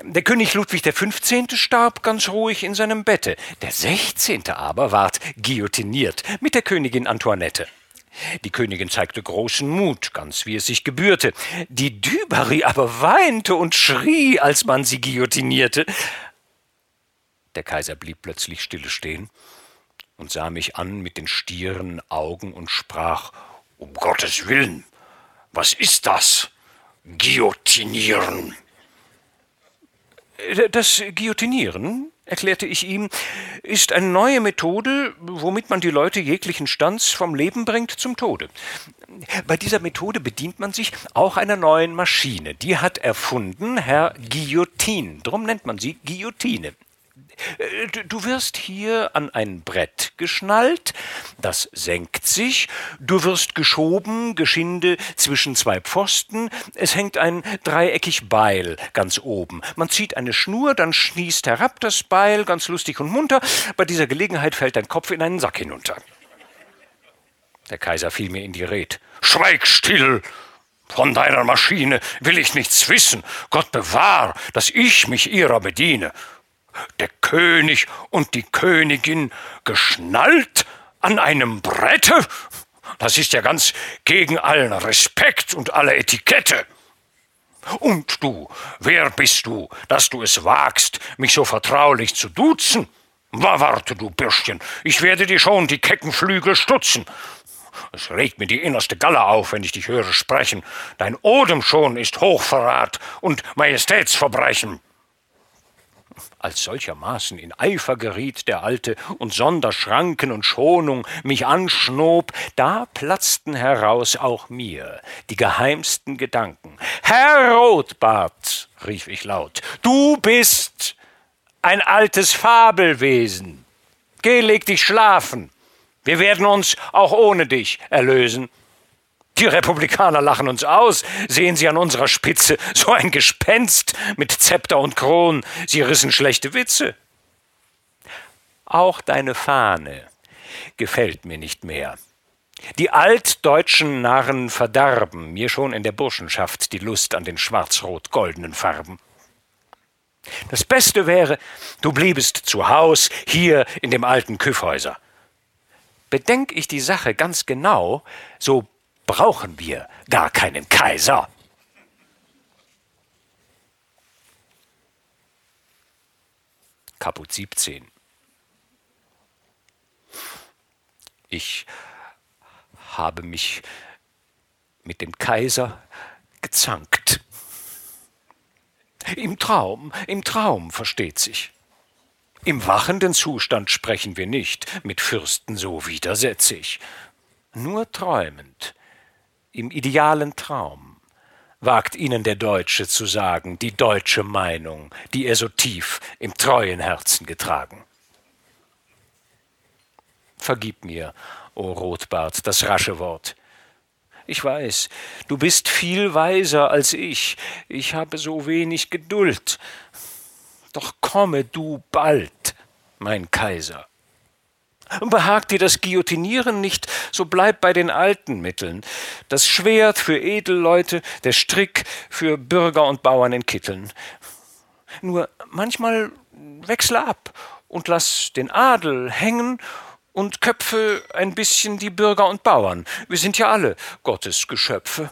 Der König Ludwig XV. starb ganz ruhig in seinem Bette. Der 16. aber ward guillotiniert mit der Königin Antoinette. Die Königin zeigte großen Mut, ganz wie es sich gebührte. Die Dubarry aber weinte und schrie, als man sie guillotinierte. Der Kaiser blieb plötzlich stille stehen und sah mich an mit den stieren Augen und sprach Um Gottes willen, was ist das? Guillotinieren. Das Guillotinieren, erklärte ich ihm, ist eine neue Methode, womit man die Leute jeglichen Stands vom Leben bringt zum Tode. Bei dieser Methode bedient man sich auch einer neuen Maschine. Die hat erfunden Herr Guillotin. Drum nennt man sie Guillotine. Äh, du wirst hier an ein Brett geschnallt, das senkt sich, du wirst geschoben, geschinde zwischen zwei Pfosten, es hängt ein dreieckig Beil ganz oben. Man zieht eine Schnur, dann schließt herab das Beil, ganz lustig und munter, bei dieser Gelegenheit fällt dein Kopf in einen Sack hinunter. Der Kaiser fiel mir in die Red. Schweig still! Von deiner Maschine will ich nichts wissen. Gott bewahr, dass ich mich ihrer bediene der König und die Königin geschnallt an einem Brette? Das ist ja ganz gegen allen Respekt und alle Etikette. Und du, wer bist du, dass du es wagst, mich so vertraulich zu duzen? Warte, du Bürschchen, ich werde dir schon die kecken Flügel stutzen. Es regt mir die innerste Galle auf, wenn ich dich höre sprechen. Dein Odem schon ist Hochverrat und Majestätsverbrechen. Als solchermaßen in Eifer geriet der Alte und sonder Schranken und Schonung mich anschnob, da platzten heraus auch mir die geheimsten Gedanken. Herr Rotbart, rief ich laut, du bist ein altes Fabelwesen. Geh, leg dich schlafen. Wir werden uns auch ohne dich erlösen. Die Republikaner lachen uns aus. Sehen Sie an unserer Spitze so ein Gespenst mit Zepter und Kron. Sie rissen schlechte Witze. Auch deine Fahne gefällt mir nicht mehr. Die altdeutschen Narren verdarben mir schon in der Burschenschaft die Lust an den schwarz-rot-goldenen Farben. Das Beste wäre, du bliebest zu Haus hier in dem alten Küffhäuser. Bedenk ich die Sache ganz genau, so brauchen wir gar keinen Kaiser. Kaput 17 Ich habe mich mit dem Kaiser gezankt. Im Traum, im Traum, versteht sich. Im wachenden Zustand sprechen wir nicht, mit Fürsten so widersetzig. Nur träumend im idealen Traum, wagt ihnen der Deutsche zu sagen, die deutsche Meinung, die er so tief im treuen Herzen getragen. Vergib mir, o Rotbart, das rasche Wort. Ich weiß, du bist viel weiser als ich, ich habe so wenig Geduld. Doch komme du bald, mein Kaiser. Behagt dir das Guillotinieren nicht, so bleib bei den alten Mitteln. Das Schwert für Edelleute, der Strick für Bürger und Bauern in Kitteln. Nur manchmal wechsle ab und lass den Adel hängen und köpfe ein bisschen die Bürger und Bauern. Wir sind ja alle Gottes Geschöpfe.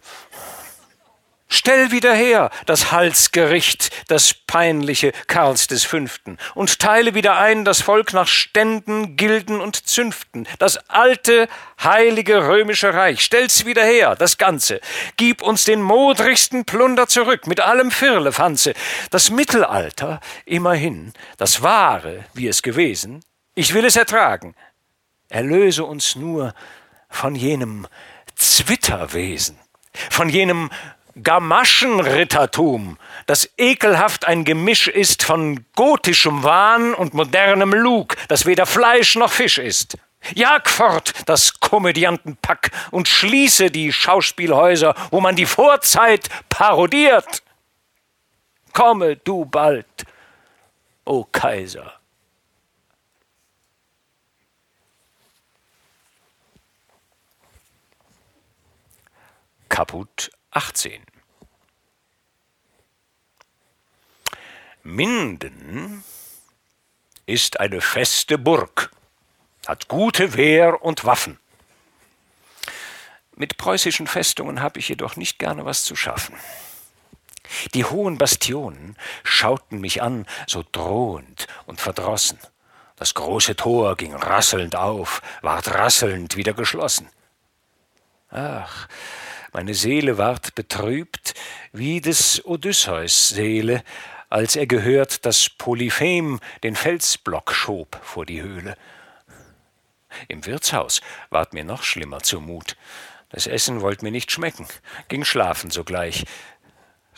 Stell wieder her das Halsgericht, das peinliche Karls des Fünften, und teile wieder ein das Volk nach Ständen, Gilden und Zünften, das alte, heilige römische Reich. Stell's wieder her, das Ganze. Gib uns den modrigsten Plunder zurück, mit allem Firlefanze. Das Mittelalter, immerhin, das wahre, wie es gewesen, ich will es ertragen. Erlöse uns nur von jenem Zwitterwesen, von jenem Gamaschenrittertum, das ekelhaft ein Gemisch ist von gotischem Wahn und modernem Lug, das weder Fleisch noch Fisch ist. Jag fort das Komödiantenpack und schließe die Schauspielhäuser, wo man die Vorzeit parodiert. Komme du bald, o oh Kaiser. Kaput 18. Minden ist eine feste Burg, hat gute Wehr und Waffen. Mit preußischen Festungen habe ich jedoch nicht gerne was zu schaffen. Die hohen Bastionen schauten mich an, so drohend und verdrossen. Das große Tor ging rasselnd auf, ward rasselnd wieder geschlossen. Ach, meine Seele ward betrübt, wie des Odysseus Seele, als er gehört, dass Polyphem den Felsblock schob vor die Höhle. Im Wirtshaus ward mir noch schlimmer zumut. Das Essen wollte mir nicht schmecken, ging schlafen sogleich.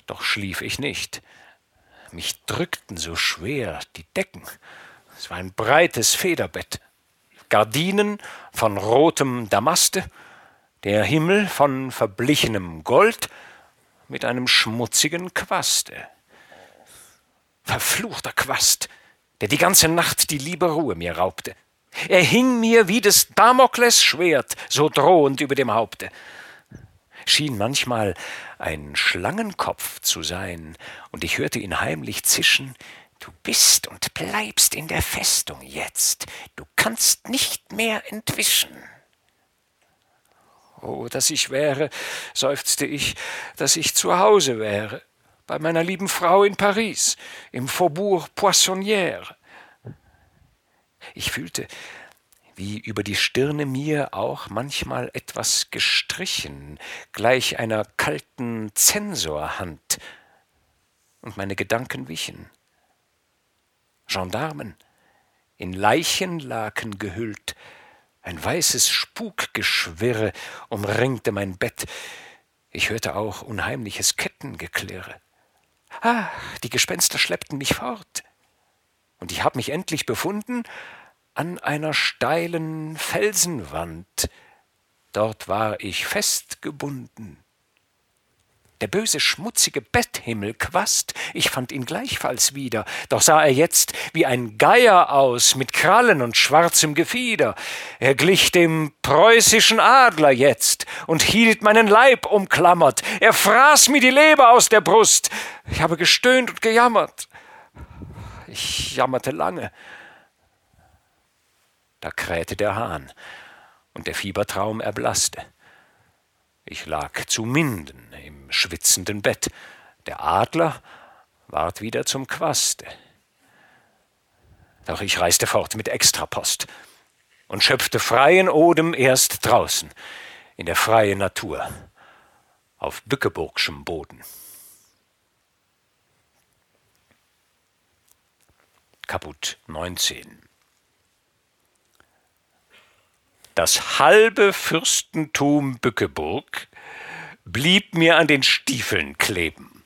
Doch schlief ich nicht. Mich drückten so schwer die Decken. Es war ein breites Federbett. Gardinen von rotem Damaste, der Himmel von verblichenem Gold mit einem schmutzigen Quaste. Verfluchter Quast, der die ganze Nacht die liebe Ruhe mir raubte. Er hing mir wie des Damokles Schwert so drohend über dem Haupte. Schien manchmal ein Schlangenkopf zu sein, und ich hörte ihn heimlich zischen Du bist und bleibst in der Festung jetzt, du kannst nicht mehr entwischen. Oh, dass ich wäre, seufzte ich, dass ich zu Hause wäre, bei meiner lieben Frau in Paris, im Faubourg Poissonnière. Ich fühlte, wie über die Stirne mir auch manchmal etwas gestrichen, gleich einer kalten Zensorhand, und meine Gedanken wichen. Gendarmen, in Leichenlaken gehüllt, ein weißes Spukgeschwirre umringte mein Bett, ich hörte auch unheimliches Kettengeklirre. Ah, die Gespenster schleppten mich fort. Und ich hab mich endlich befunden an einer steilen Felsenwand. Dort war ich festgebunden. Der böse, schmutzige Betthimmel quast, ich fand ihn gleichfalls wieder, doch sah er jetzt wie ein Geier aus, mit Krallen und schwarzem Gefieder. Er glich dem preußischen Adler jetzt und hielt meinen Leib umklammert. Er fraß mir die Leber aus der Brust. Ich habe gestöhnt und gejammert. Ich jammerte lange. Da krähte der Hahn, und der Fiebertraum erblaßte. Ich lag zu Minden schwitzenden Bett. Der Adler ward wieder zum Quaste. Doch ich reiste fort mit Extrapost und schöpfte freien Odem erst draußen, in der freien Natur, auf Bückeburgschem Boden. Kaput 19 Das halbe Fürstentum Bückeburg blieb mir an den Stiefeln kleben.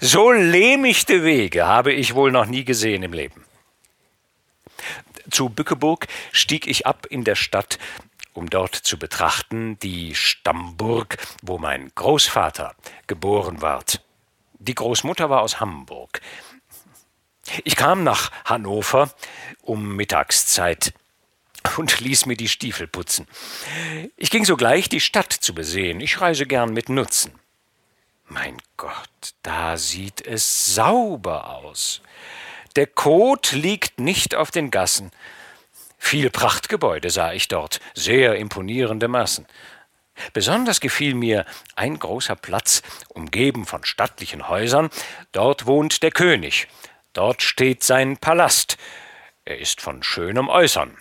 So lehmichte Wege habe ich wohl noch nie gesehen im Leben. Zu Bückeburg stieg ich ab in der Stadt, um dort zu betrachten die Stammburg, wo mein Großvater geboren ward. Die Großmutter war aus Hamburg. Ich kam nach Hannover um Mittagszeit und ließ mir die Stiefel putzen. Ich ging sogleich die Stadt zu besehen. Ich reise gern mit Nutzen. Mein Gott, da sieht es sauber aus. Der Kot liegt nicht auf den Gassen. Viel Prachtgebäude sah ich dort, sehr imponierende Massen. Besonders gefiel mir ein großer Platz, umgeben von stattlichen Häusern. Dort wohnt der König. Dort steht sein Palast. Er ist von schönem Äußern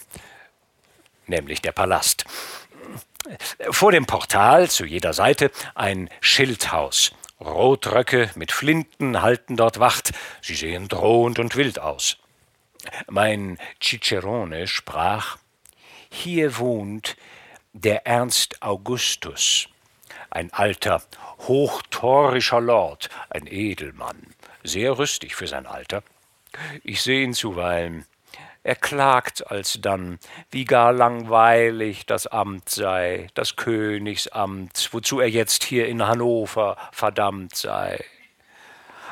nämlich der Palast. Vor dem Portal zu jeder Seite ein Schildhaus. Rotröcke mit Flinten halten dort Wacht. Sie sehen drohend und wild aus. Mein Cicerone sprach: Hier wohnt der Ernst Augustus, ein alter, hochtorischer Lord, ein Edelmann, sehr rüstig für sein Alter. Ich seh ihn zuweilen er klagt alsdann, wie gar langweilig das Amt sei, das Königsamt, wozu er jetzt hier in Hannover verdammt sei.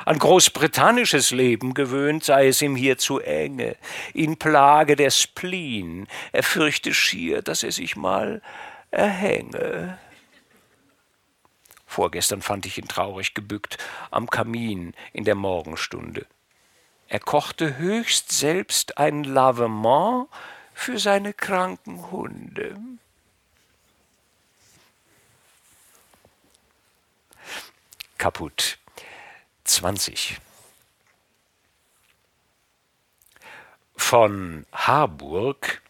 An großbritannisches Leben gewöhnt sei es ihm hier zu enge, ihn plage der Spleen, er fürchte schier, dass er sich mal erhänge. Vorgestern fand ich ihn traurig gebückt am Kamin in der Morgenstunde. Er kochte höchst selbst ein Lavement für seine kranken Hunde. Kaputt. 20. Von Harburg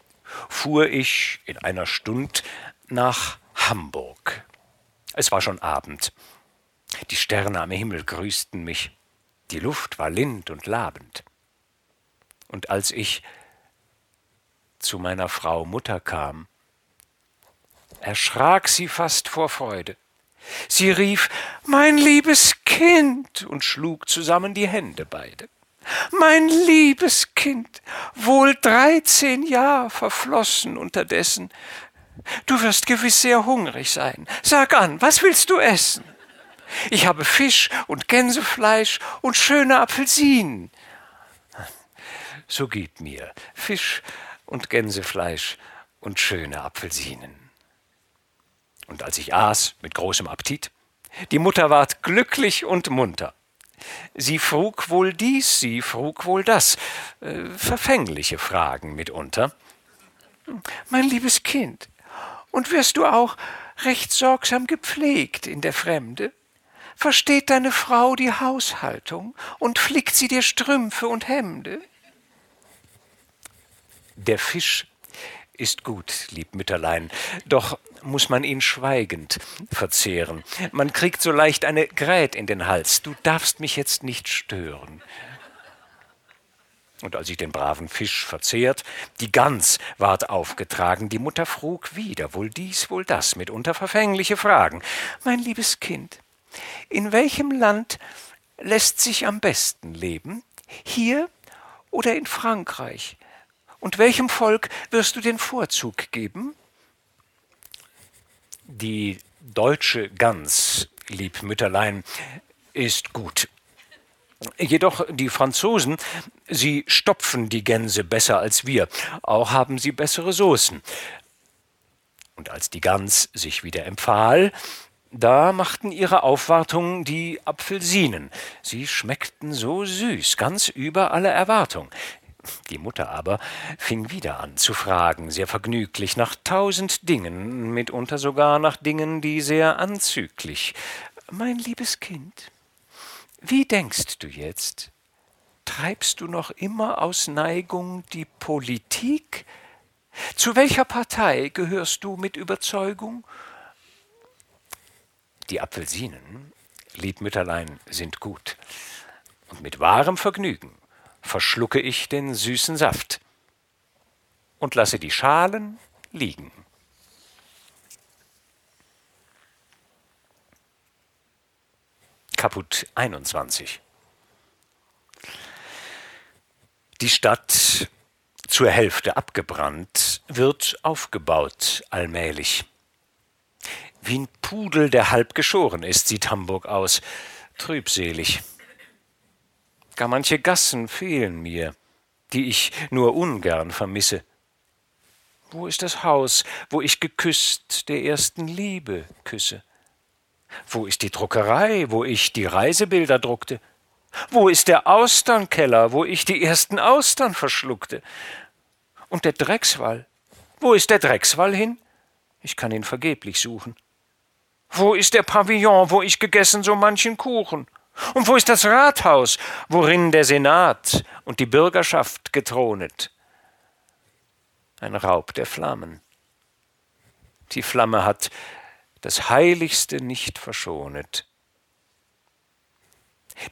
fuhr ich in einer Stund nach Hamburg. Es war schon Abend. Die Sterne am Himmel grüßten mich. Die Luft war lind und labend. Und als ich zu meiner Frau Mutter kam, erschrak sie fast vor Freude. Sie rief Mein liebes Kind und schlug zusammen die Hände beide. Mein liebes Kind, wohl dreizehn Jahr verflossen unterdessen. Du wirst gewiss sehr hungrig sein. Sag an, was willst du essen? Ich habe Fisch und Gänsefleisch und schöne Apfelsinen. So gib mir Fisch und Gänsefleisch und schöne Apfelsinen. Und als ich aß mit großem Appetit, die Mutter ward glücklich und munter. Sie frug wohl dies, sie frug wohl das, äh, verfängliche Fragen mitunter. Mein liebes Kind, und wirst du auch recht sorgsam gepflegt in der Fremde? Versteht deine Frau die Haushaltung und flickt sie dir Strümpfe und Hemde? Der Fisch ist gut, lieb Mütterlein, doch muss man ihn schweigend verzehren. Man kriegt so leicht eine Grät in den Hals. Du darfst mich jetzt nicht stören. Und als ich den braven Fisch verzehrt, die Gans ward aufgetragen, die Mutter frug wieder, wohl dies, wohl das, mitunter verfängliche Fragen. Mein liebes Kind, in welchem Land lässt sich am besten leben? Hier oder in Frankreich? Und welchem Volk wirst du den Vorzug geben? Die deutsche Gans, lieb Mütterlein, ist gut. Jedoch die Franzosen, sie stopfen die Gänse besser als wir, auch haben sie bessere Soßen. Und als die Gans sich wieder empfahl, da machten ihre Aufwartung die Apfelsinen. Sie schmeckten so süß, ganz über alle Erwartung. Die Mutter aber fing wieder an zu fragen, sehr vergnüglich, nach tausend Dingen, mitunter sogar nach Dingen, die sehr anzüglich. Mein liebes Kind, wie denkst du jetzt? Treibst du noch immer aus Neigung die Politik? Zu welcher Partei gehörst du mit Überzeugung? Die Apfelsinen, lieb Mütterlein, sind gut. Und mit wahrem Vergnügen verschlucke ich den süßen Saft und lasse die Schalen liegen. Kaput 21 Die Stadt, zur Hälfte abgebrannt, wird aufgebaut allmählich. Wie ein Pudel, der halb geschoren ist, sieht Hamburg aus, trübselig. Gar manche Gassen fehlen mir, die ich nur ungern vermisse. Wo ist das Haus, wo ich geküsst der ersten Liebe küsse? Wo ist die Druckerei, wo ich die Reisebilder druckte? Wo ist der Austernkeller, wo ich die ersten Austern verschluckte? Und der Dreckswall? Wo ist der Dreckswall hin? Ich kann ihn vergeblich suchen. Wo ist der Pavillon, wo ich gegessen so manchen Kuchen? Und wo ist das Rathaus, worin der Senat und die Bürgerschaft gethronet? Ein Raub der Flammen. Die Flamme hat das Heiligste nicht verschonet.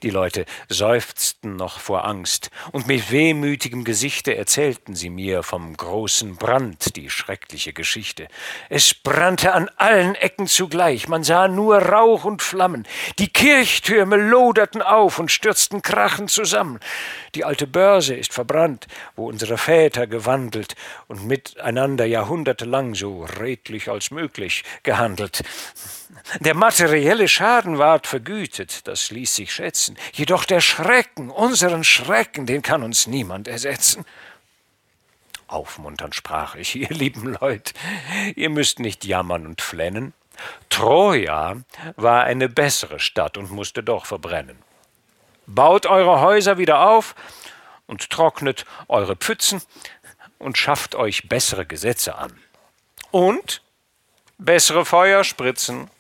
Die Leute seufzten noch vor Angst, und mit wehmütigem Gesichte erzählten sie mir vom großen Brand die schreckliche Geschichte. Es brannte an allen Ecken zugleich, man sah nur Rauch und Flammen, die Kirchtürme loderten auf und stürzten krachend zusammen. Die alte Börse ist verbrannt, wo unsere Väter gewandelt und miteinander jahrhundertelang so redlich als möglich gehandelt. Der materielle Schaden ward vergütet, das ließ sich schätzen. Jedoch der Schrecken, unseren Schrecken, den kann uns niemand ersetzen. Aufmunternd sprach ich, ihr lieben Leut, ihr müsst nicht jammern und flennen. Troja war eine bessere Stadt und musste doch verbrennen. Baut eure Häuser wieder auf und trocknet eure Pfützen und schafft euch bessere Gesetze an. Und bessere Feuerspritzen.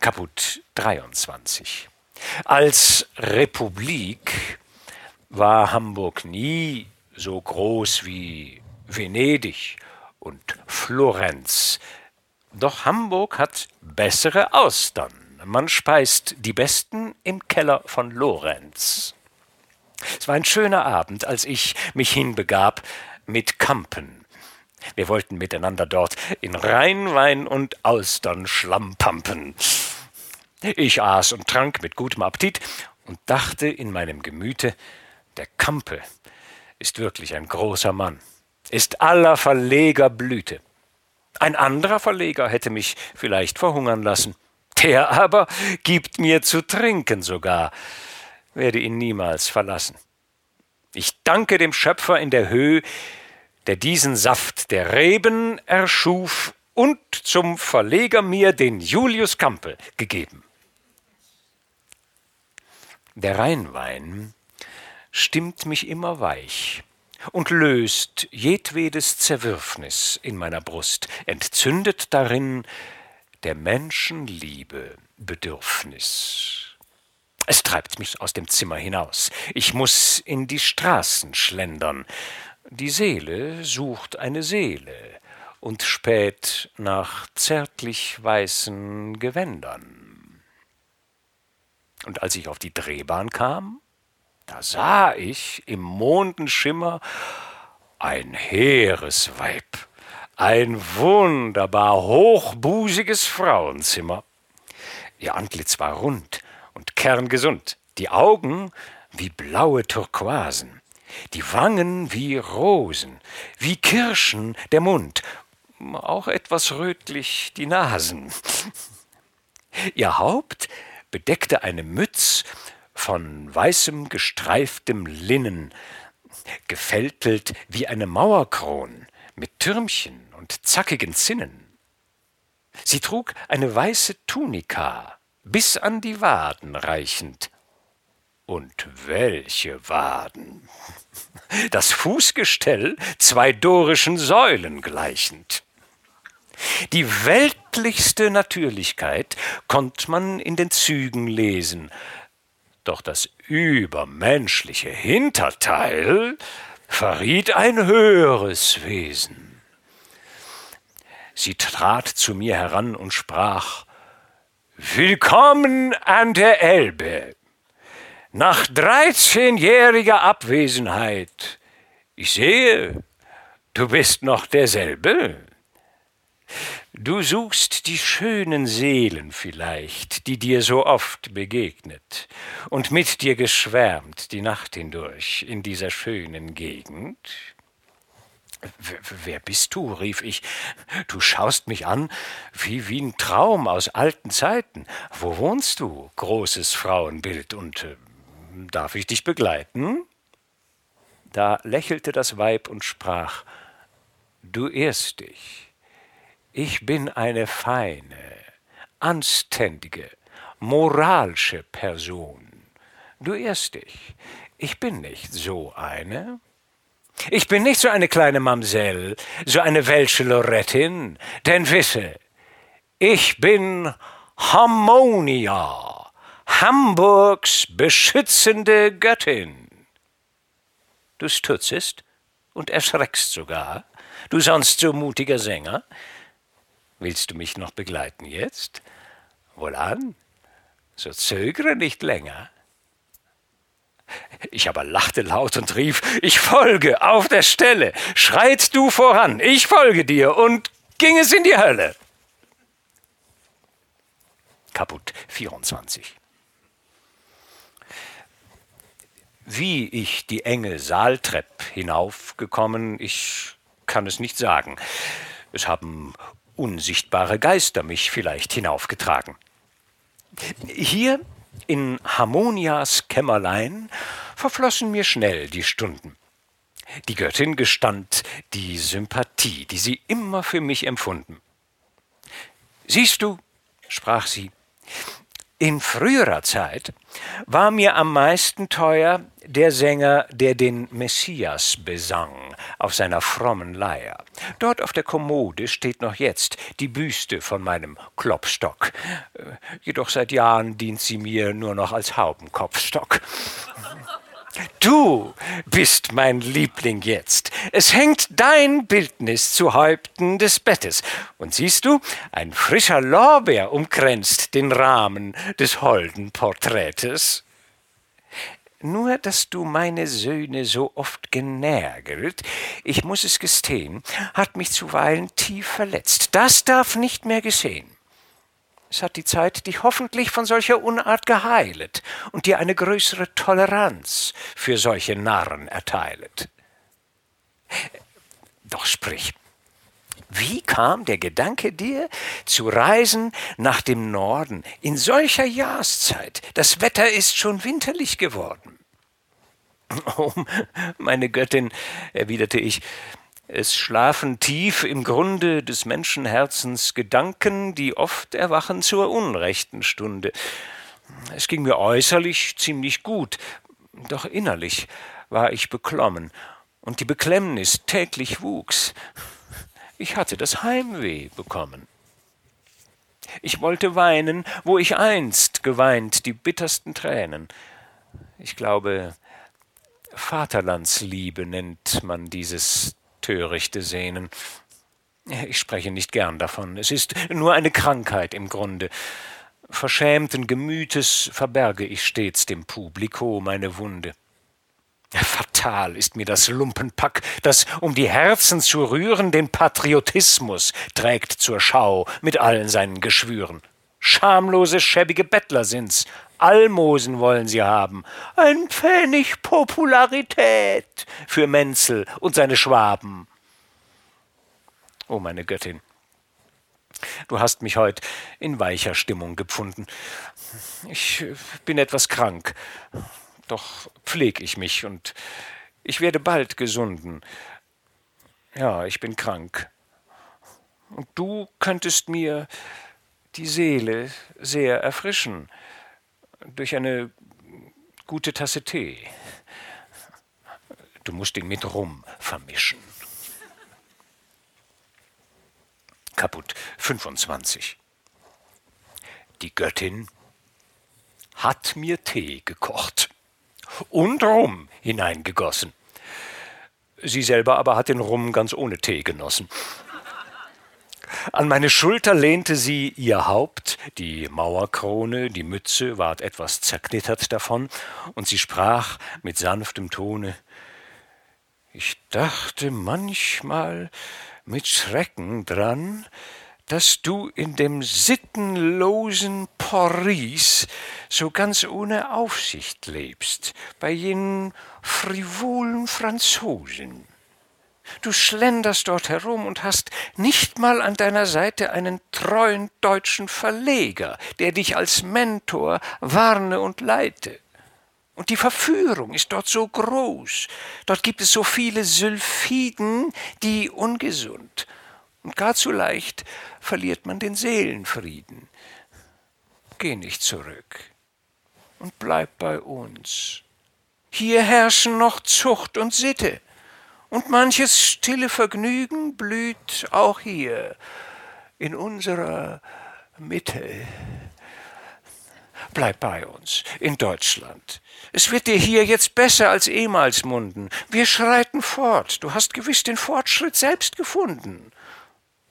Kaput 23. Als Republik war Hamburg nie so groß wie Venedig und Florenz. Doch Hamburg hat bessere Austern. Man speist die besten im Keller von Lorenz. Es war ein schöner Abend, als ich mich hinbegab mit Kampen. Wir wollten miteinander dort in Rheinwein und Austern schlampampen. Ich aß und trank mit gutem Appetit und dachte in meinem Gemüte, der Kampe ist wirklich ein großer Mann, ist aller Verleger Blüte. Ein anderer Verleger hätte mich vielleicht verhungern lassen. Der aber gibt mir zu trinken sogar, werde ihn niemals verlassen. Ich danke dem Schöpfer in der Höhe, der diesen Saft der Reben erschuf und zum Verleger mir den Julius Kampe gegeben. Der Rheinwein stimmt mich immer weich und löst jedwedes Zerwürfnis in meiner Brust, entzündet darin der Menschenliebe Bedürfnis. Es treibt mich aus dem Zimmer hinaus. Ich muss in die Straßen schlendern. Die Seele sucht eine Seele und späht nach zärtlich weißen Gewändern. Und als ich auf die Drehbahn kam, da sah ich im Mondenschimmer ein hehres Weib, ein wunderbar hochbusiges Frauenzimmer. Ihr Antlitz war rund und kerngesund, die Augen wie blaue Turquoisen, die Wangen wie Rosen, wie Kirschen der Mund, auch etwas rötlich die Nasen. Ihr Haupt bedeckte eine Mütz von weißem gestreiftem Linnen, gefältelt wie eine Mauerkron mit Türmchen und zackigen Zinnen. Sie trug eine weiße Tunika, bis an die Waden reichend. Und welche Waden! Das Fußgestell zwei dorischen Säulen gleichend. Die weltlichste Natürlichkeit konnt man in den Zügen lesen, doch das übermenschliche Hinterteil verriet ein höheres Wesen. Sie trat zu mir heran und sprach Willkommen an der Elbe. Nach dreizehnjähriger Abwesenheit. Ich sehe, du bist noch derselbe. Du suchst die schönen Seelen vielleicht, die dir so oft begegnet und mit dir geschwärmt die Nacht hindurch in dieser schönen Gegend. Wer bist du? rief ich. Du schaust mich an wie, wie ein Traum aus alten Zeiten. Wo wohnst du, großes Frauenbild, und äh, darf ich dich begleiten? Da lächelte das Weib und sprach Du irrst dich. Ich bin eine feine, anständige, moralische Person. Du irrst dich. Ich bin nicht so eine. Ich bin nicht so eine kleine Mamsell, so eine welsche Lorettin, denn wisse, ich bin Harmonia, Hamburgs beschützende Göttin. Du stutzest und erschreckst sogar, du sonst so mutiger Sänger, Willst du mich noch begleiten jetzt? Wohlan, so zögere nicht länger. Ich aber lachte laut und rief, ich folge auf der Stelle, schreit du voran, ich folge dir und ging es in die Hölle. Kaput 24. Wie ich die enge Saaltrepp hinaufgekommen, ich kann es nicht sagen. Es haben unsichtbare Geister mich vielleicht hinaufgetragen. Hier in Harmonias Kämmerlein verflossen mir schnell die Stunden. Die Göttin gestand die Sympathie, die sie immer für mich empfunden. Siehst du, sprach sie, in früherer Zeit war mir am meisten teuer der Sänger, der den Messias besang auf seiner frommen Leier. Dort auf der Kommode steht noch jetzt die Büste von meinem Klopstock. Äh, jedoch seit Jahren dient sie mir nur noch als Haubenkopfstock. Du bist mein Liebling jetzt. Es hängt dein Bildnis zu Häupten des Bettes. Und siehst du, ein frischer Lorbeer umkränzt den Rahmen des holden Porträtes. Nur, dass du meine Söhne so oft genärgelt, ich muss es gestehen, hat mich zuweilen tief verletzt. Das darf nicht mehr geschehen. Es hat die Zeit dich hoffentlich von solcher Unart geheilet und dir eine größere Toleranz für solche Narren erteilet. Doch sprich, wie kam der Gedanke dir, zu reisen nach dem Norden in solcher Jahreszeit? Das Wetter ist schon winterlich geworden. Oh, meine Göttin, erwiderte ich, es schlafen tief im Grunde des Menschenherzens Gedanken, die oft erwachen zur unrechten Stunde. Es ging mir äußerlich ziemlich gut, doch innerlich war ich beklommen, und die Beklemmnis täglich wuchs. Ich hatte das Heimweh bekommen. Ich wollte weinen, wo ich einst geweint die bittersten Tränen. Ich glaube, Vaterlandsliebe nennt man dieses törichte Sehnen. Ich spreche nicht gern davon. Es ist nur eine Krankheit im Grunde. Verschämten Gemütes verberge ich stets dem Publiko meine Wunde. Fatal ist mir das Lumpenpack, das, um die Herzen zu rühren, den Patriotismus trägt zur Schau mit allen seinen Geschwüren. Schamlose, schäbige Bettler sind's. Almosen wollen sie haben. Ein Pfennig Popularität für Menzel und seine Schwaben. Oh, meine Göttin, du hast mich heut in weicher Stimmung gefunden. Ich bin etwas krank, doch pfleg ich mich und ich werde bald gesunden. Ja, ich bin krank. Und du könntest mir die Seele sehr erfrischen durch eine gute Tasse Tee. Du musst ihn mit Rum vermischen. Kaputt 25. Die Göttin hat mir Tee gekocht und Rum hineingegossen. Sie selber aber hat den Rum ganz ohne Tee genossen. An meine Schulter lehnte sie ihr Haupt, die Mauerkrone, die Mütze ward etwas zerknittert davon, und sie sprach mit sanftem Tone Ich dachte manchmal mit Schrecken dran, dass du in dem sittenlosen Paris so ganz ohne Aufsicht lebst, bei jenen frivolen Franzosen. Du schlenderst dort herum und hast nicht mal an deiner Seite einen treuen deutschen Verleger, der dich als Mentor warne und leite. Und die Verführung ist dort so groß. Dort gibt es so viele Sylphiden, die ungesund. Und gar zu leicht verliert man den Seelenfrieden. Geh nicht zurück und bleib bei uns. Hier herrschen noch Zucht und Sitte. Und manches stille Vergnügen blüht auch hier in unserer Mitte. Bleib bei uns in Deutschland. Es wird dir hier jetzt besser als ehemals munden. Wir schreiten fort. Du hast gewiss den Fortschritt selbst gefunden.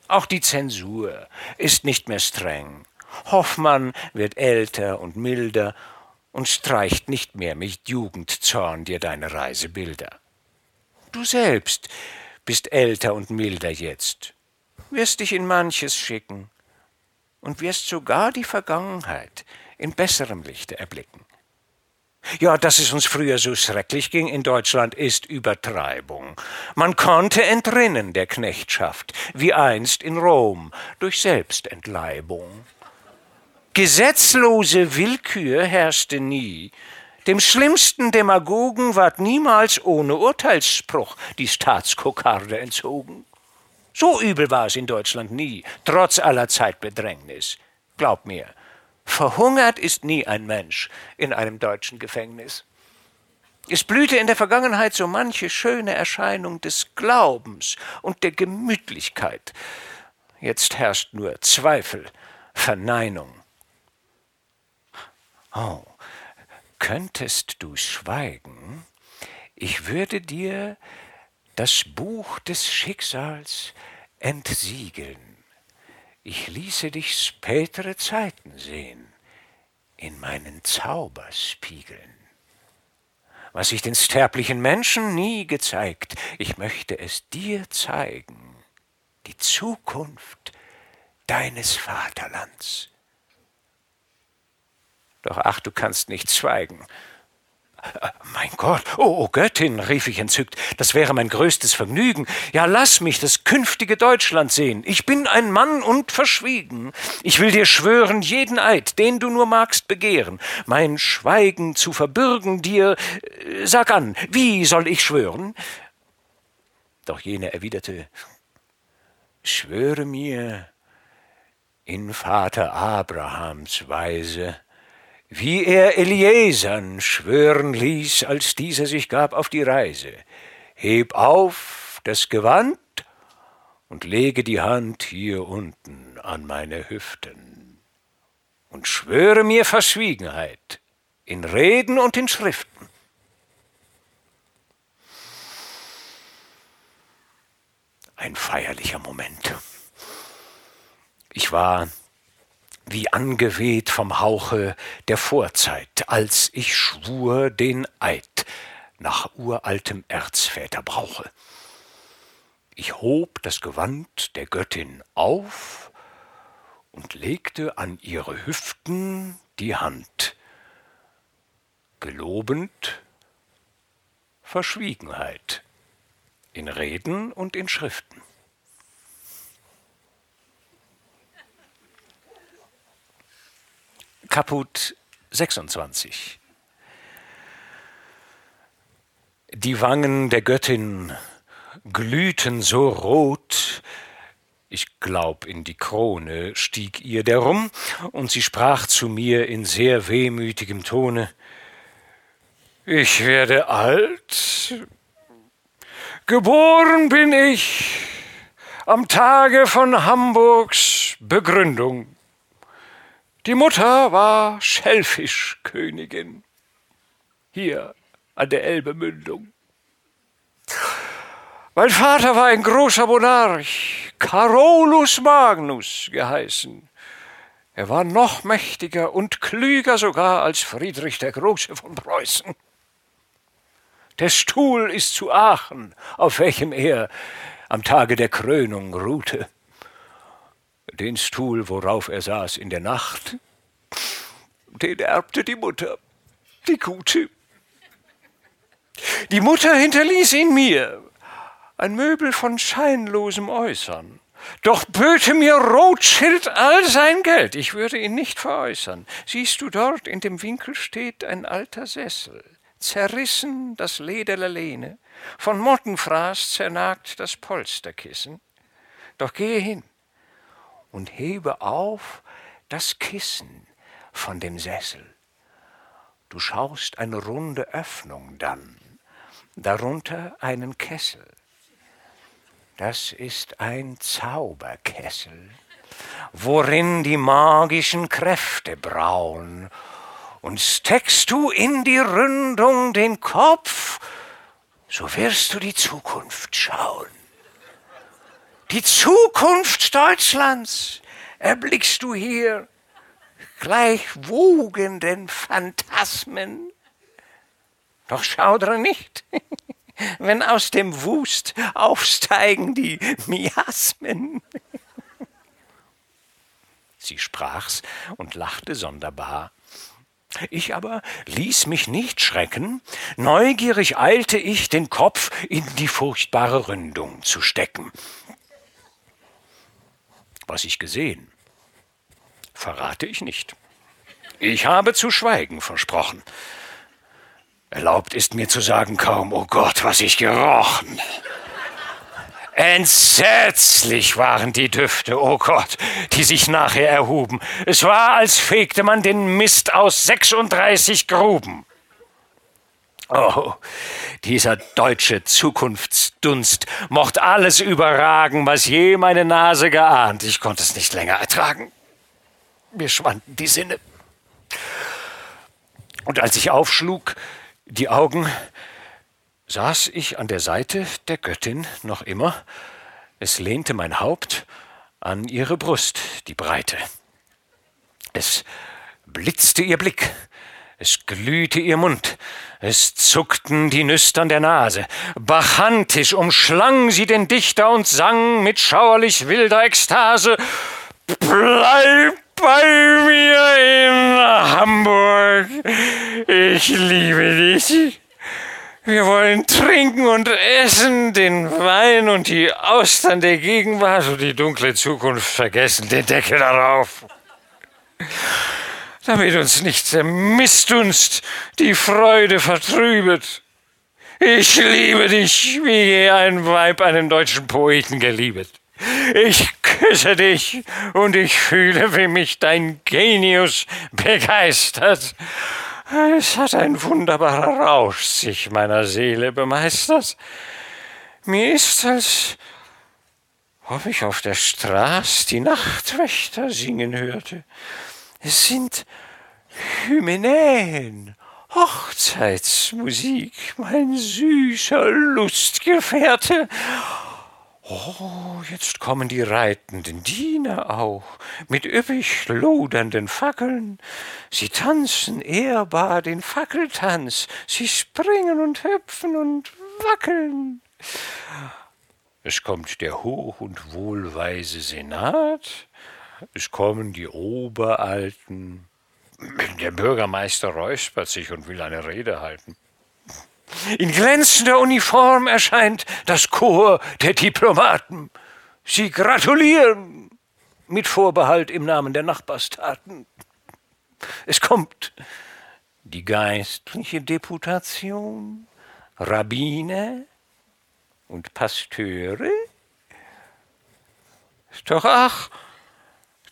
Auch die Zensur ist nicht mehr streng. Hoffmann wird älter und milder und streicht nicht mehr mit Jugendzorn dir deine Reisebilder. Du selbst bist älter und milder jetzt, wirst dich in manches schicken und wirst sogar die Vergangenheit in besserem Lichte erblicken. Ja, dass es uns früher so schrecklich ging in Deutschland, ist Übertreibung. Man konnte entrinnen der Knechtschaft, wie einst in Rom, durch Selbstentleibung. Gesetzlose Willkür herrschte nie, Dem schlimmsten Demagogen ward niemals ohne Urteilsspruch die Staatskokarde entzogen. So übel war es in Deutschland nie, trotz aller Zeitbedrängnis. Glaub mir, verhungert ist nie ein Mensch in einem deutschen Gefängnis. Es blühte in der Vergangenheit so manche schöne Erscheinung des Glaubens und der Gemütlichkeit. Jetzt herrscht nur Zweifel, Verneinung. Oh, könntest du schweigen, ich würde dir das Buch des Schicksals entsiegeln. Ich ließe dich spätere Zeiten sehen in meinen Zauberspiegeln. Was ich den sterblichen Menschen nie gezeigt, ich möchte es dir zeigen, die Zukunft deines Vaterlands. Doch ach, du kannst nicht schweigen. Mein Gott, oh, oh, Göttin, rief ich entzückt, das wäre mein größtes Vergnügen. Ja, lass mich das künftige Deutschland sehen. Ich bin ein Mann und verschwiegen. Ich will dir schwören, jeden Eid, den du nur magst begehren, mein Schweigen zu verbürgen dir. Äh, sag an, wie soll ich schwören? Doch jene erwiderte, schwöre mir in Vater Abrahams Weise, wie er Eliesern schwören ließ, als dieser sich gab auf die Reise. Heb auf das Gewand und lege die Hand hier unten an meine Hüften und schwöre mir Verschwiegenheit in Reden und in Schriften. Ein feierlicher Moment. Ich war wie angeweht vom Hauche der Vorzeit, als ich schwur den Eid nach uraltem Erzväterbrauche. Ich hob das Gewand der Göttin auf und legte an ihre Hüften die Hand, gelobend Verschwiegenheit in Reden und in Schriften. Kaput 26. Die Wangen der Göttin glühten so rot, ich glaub in die Krone stieg ihr der Rum, und sie sprach zu mir in sehr wehmütigem Tone Ich werde alt, geboren bin ich am Tage von Hamburgs Begründung. Die Mutter war Schellfischkönigin, hier an der Elbemündung. Mein Vater war ein großer Monarch, Carolus Magnus geheißen. Er war noch mächtiger und klüger sogar als Friedrich der Große von Preußen. Der Stuhl ist zu Aachen, auf welchem er am Tage der Krönung ruhte den Stuhl, worauf er saß in der Nacht, den erbte die Mutter, die Gute. Die Mutter hinterließ ihn mir, ein Möbel von scheinlosem Äußern. Doch böte mir Rothschild all sein Geld, ich würde ihn nicht veräußern. Siehst du dort, in dem Winkel steht ein alter Sessel, zerrissen das Leder der Lehne, von Mottenfraß zernagt das Polsterkissen. Doch gehe hin, und hebe auf das Kissen von dem Sessel. Du schaust eine runde Öffnung dann, darunter einen Kessel. Das ist ein Zauberkessel, worin die magischen Kräfte brauen. Und steckst du in die Ründung den Kopf, so wirst du die Zukunft schauen. Die Zukunft Deutschlands erblickst du hier, gleich wogenden Phantasmen. Doch schaudere nicht, wenn aus dem Wust aufsteigen die Miasmen. Sie sprach's und lachte sonderbar. Ich aber ließ mich nicht schrecken, neugierig eilte ich, den Kopf in die furchtbare Ründung zu stecken was ich gesehen, verrate ich nicht. Ich habe zu schweigen versprochen. Erlaubt ist mir zu sagen kaum, oh Gott, was ich gerochen. Entsetzlich waren die Düfte, oh Gott, die sich nachher erhuben. Es war, als fegte man den Mist aus 36 Gruben. Oh, dieser deutsche Zukunftsdunst mocht alles überragen, was je meine Nase geahnt. Ich konnte es nicht länger ertragen. Mir schwanden die Sinne. Und als ich aufschlug, die Augen, saß ich an der Seite der Göttin noch immer. Es lehnte mein Haupt an ihre Brust, die breite. Es blitzte ihr Blick, es glühte ihr Mund, es zuckten die Nüstern der Nase. Bachantisch umschlang sie den Dichter und sang mit schauerlich wilder Ekstase: Bleib bei mir in Hamburg, ich liebe dich. Wir wollen trinken und essen, den Wein und die Austern der Gegenwart und die dunkle Zukunft vergessen, den Deckel darauf damit uns nicht der Missdunst die Freude vertrübet. Ich liebe dich, wie je ein Weib einen deutschen Poeten geliebet. Ich küsse dich und ich fühle, wie mich dein Genius begeistert. Es hat ein wunderbarer Rausch sich meiner Seele bemeistert. Mir ist, als ob ich auf der Straße die Nachtwächter singen hörte. Es sind Hymenäen, Hochzeitsmusik, mein süßer Lustgefährte. Oh, jetzt kommen die reitenden Diener auch, mit üppig lodernden Fackeln. Sie tanzen ehrbar den Fackeltanz, sie springen und hüpfen und wackeln. Es kommt der hoch und wohlweise Senat, es kommen die Oberalten. Der Bürgermeister räuspert sich und will eine Rede halten. In glänzender Uniform erscheint das Chor der Diplomaten. Sie gratulieren mit Vorbehalt im Namen der Nachbarstaaten. Es kommt die geistliche Deputation, Rabbiner und Pasteure. Doch ach,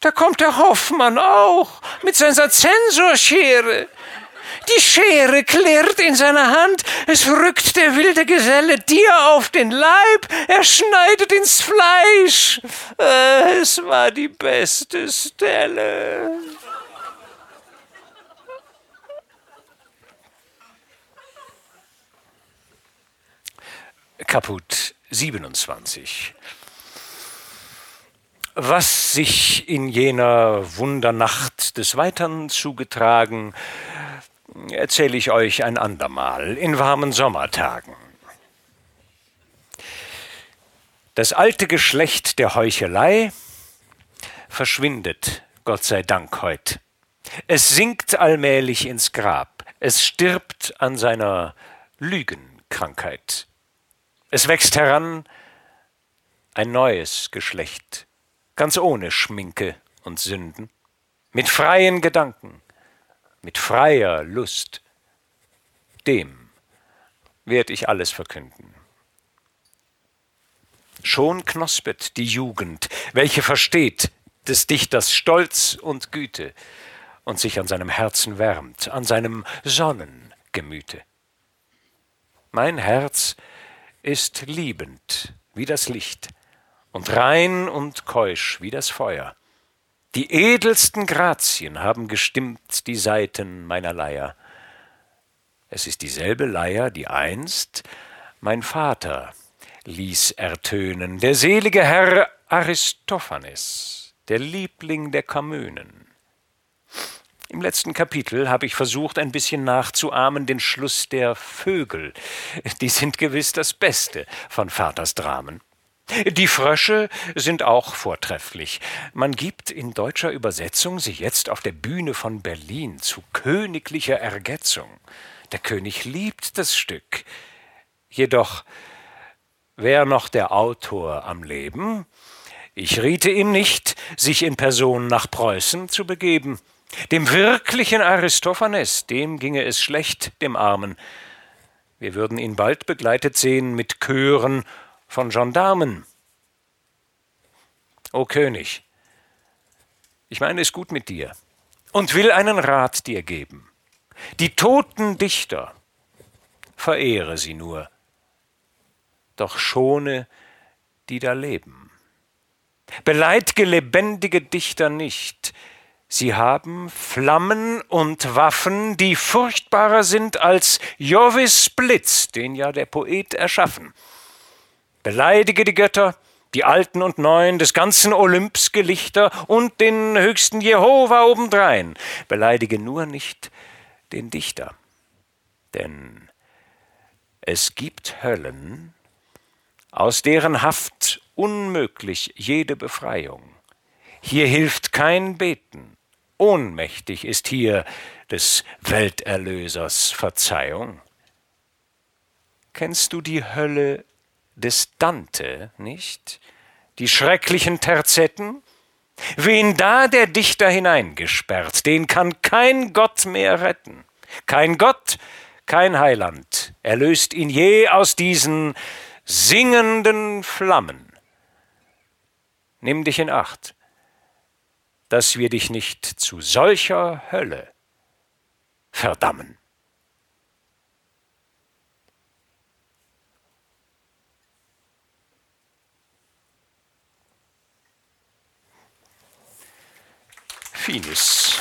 da kommt der Hoffmann auch mit seiner Zensorschere. Die Schere klirrt in seiner Hand, es rückt der wilde Geselle dir auf den Leib, er schneidet ins Fleisch. Äh, es war die beste Stelle. Kaput 27 was sich in jener Wundernacht des Weitern zugetragen, erzähle ich euch ein andermal in warmen Sommertagen. Das alte Geschlecht der Heuchelei verschwindet, Gott sei Dank, heut. Es sinkt allmählich ins Grab, es stirbt an seiner Lügenkrankheit. Es wächst heran ein neues Geschlecht ganz ohne Schminke und Sünden, mit freien Gedanken, mit freier Lust, dem werd ich alles verkünden. Schon knospet die Jugend, welche versteht des Dichters Stolz und Güte und sich an seinem Herzen wärmt, an seinem Sonnengemüte. Mein Herz ist liebend wie das Licht, und rein und keusch wie das Feuer. Die edelsten Grazien haben gestimmt die Saiten meiner Leier. Es ist dieselbe Leier, die einst mein Vater ließ ertönen, der selige Herr Aristophanes, der Liebling der Kamönen. Im letzten Kapitel habe ich versucht, ein bisschen nachzuahmen den Schluss der Vögel. Die sind gewiss das Beste von Vaters Dramen. Die Frösche sind auch vortrefflich. Man gibt in deutscher Übersetzung sie jetzt auf der Bühne von Berlin zu königlicher Ergetzung. Der König liebt das Stück. Jedoch wär noch der Autor am Leben, ich riete ihm nicht, sich in Person nach Preußen zu begeben. Dem wirklichen Aristophanes, dem ginge es schlecht, dem Armen. Wir würden ihn bald begleitet sehen mit Chören von Gendarmen. O König, ich meine es gut mit dir und will einen Rat dir geben. Die toten Dichter, verehre sie nur, doch schone, die da leben. Beleidige lebendige Dichter nicht, sie haben Flammen und Waffen, die furchtbarer sind als Jovis Blitz, den ja der Poet erschaffen. Beleidige die Götter, die Alten und Neuen, des ganzen Olymps Gelichter und den höchsten Jehova obendrein. Beleidige nur nicht den Dichter. Denn es gibt Höllen, aus deren Haft unmöglich jede Befreiung. Hier hilft kein Beten, ohnmächtig ist hier des Welterlösers Verzeihung. Kennst du die Hölle des Dante nicht? Die schrecklichen Terzetten? Wen da der Dichter hineingesperrt, den kann kein Gott mehr retten. Kein Gott, kein Heiland erlöst ihn je aus diesen singenden Flammen. Nimm dich in Acht, dass wir dich nicht zu solcher Hölle verdammen. Finis.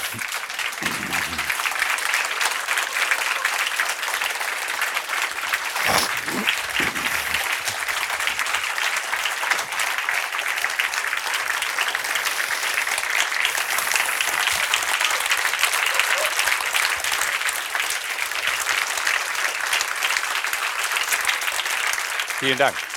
Vielen Dank.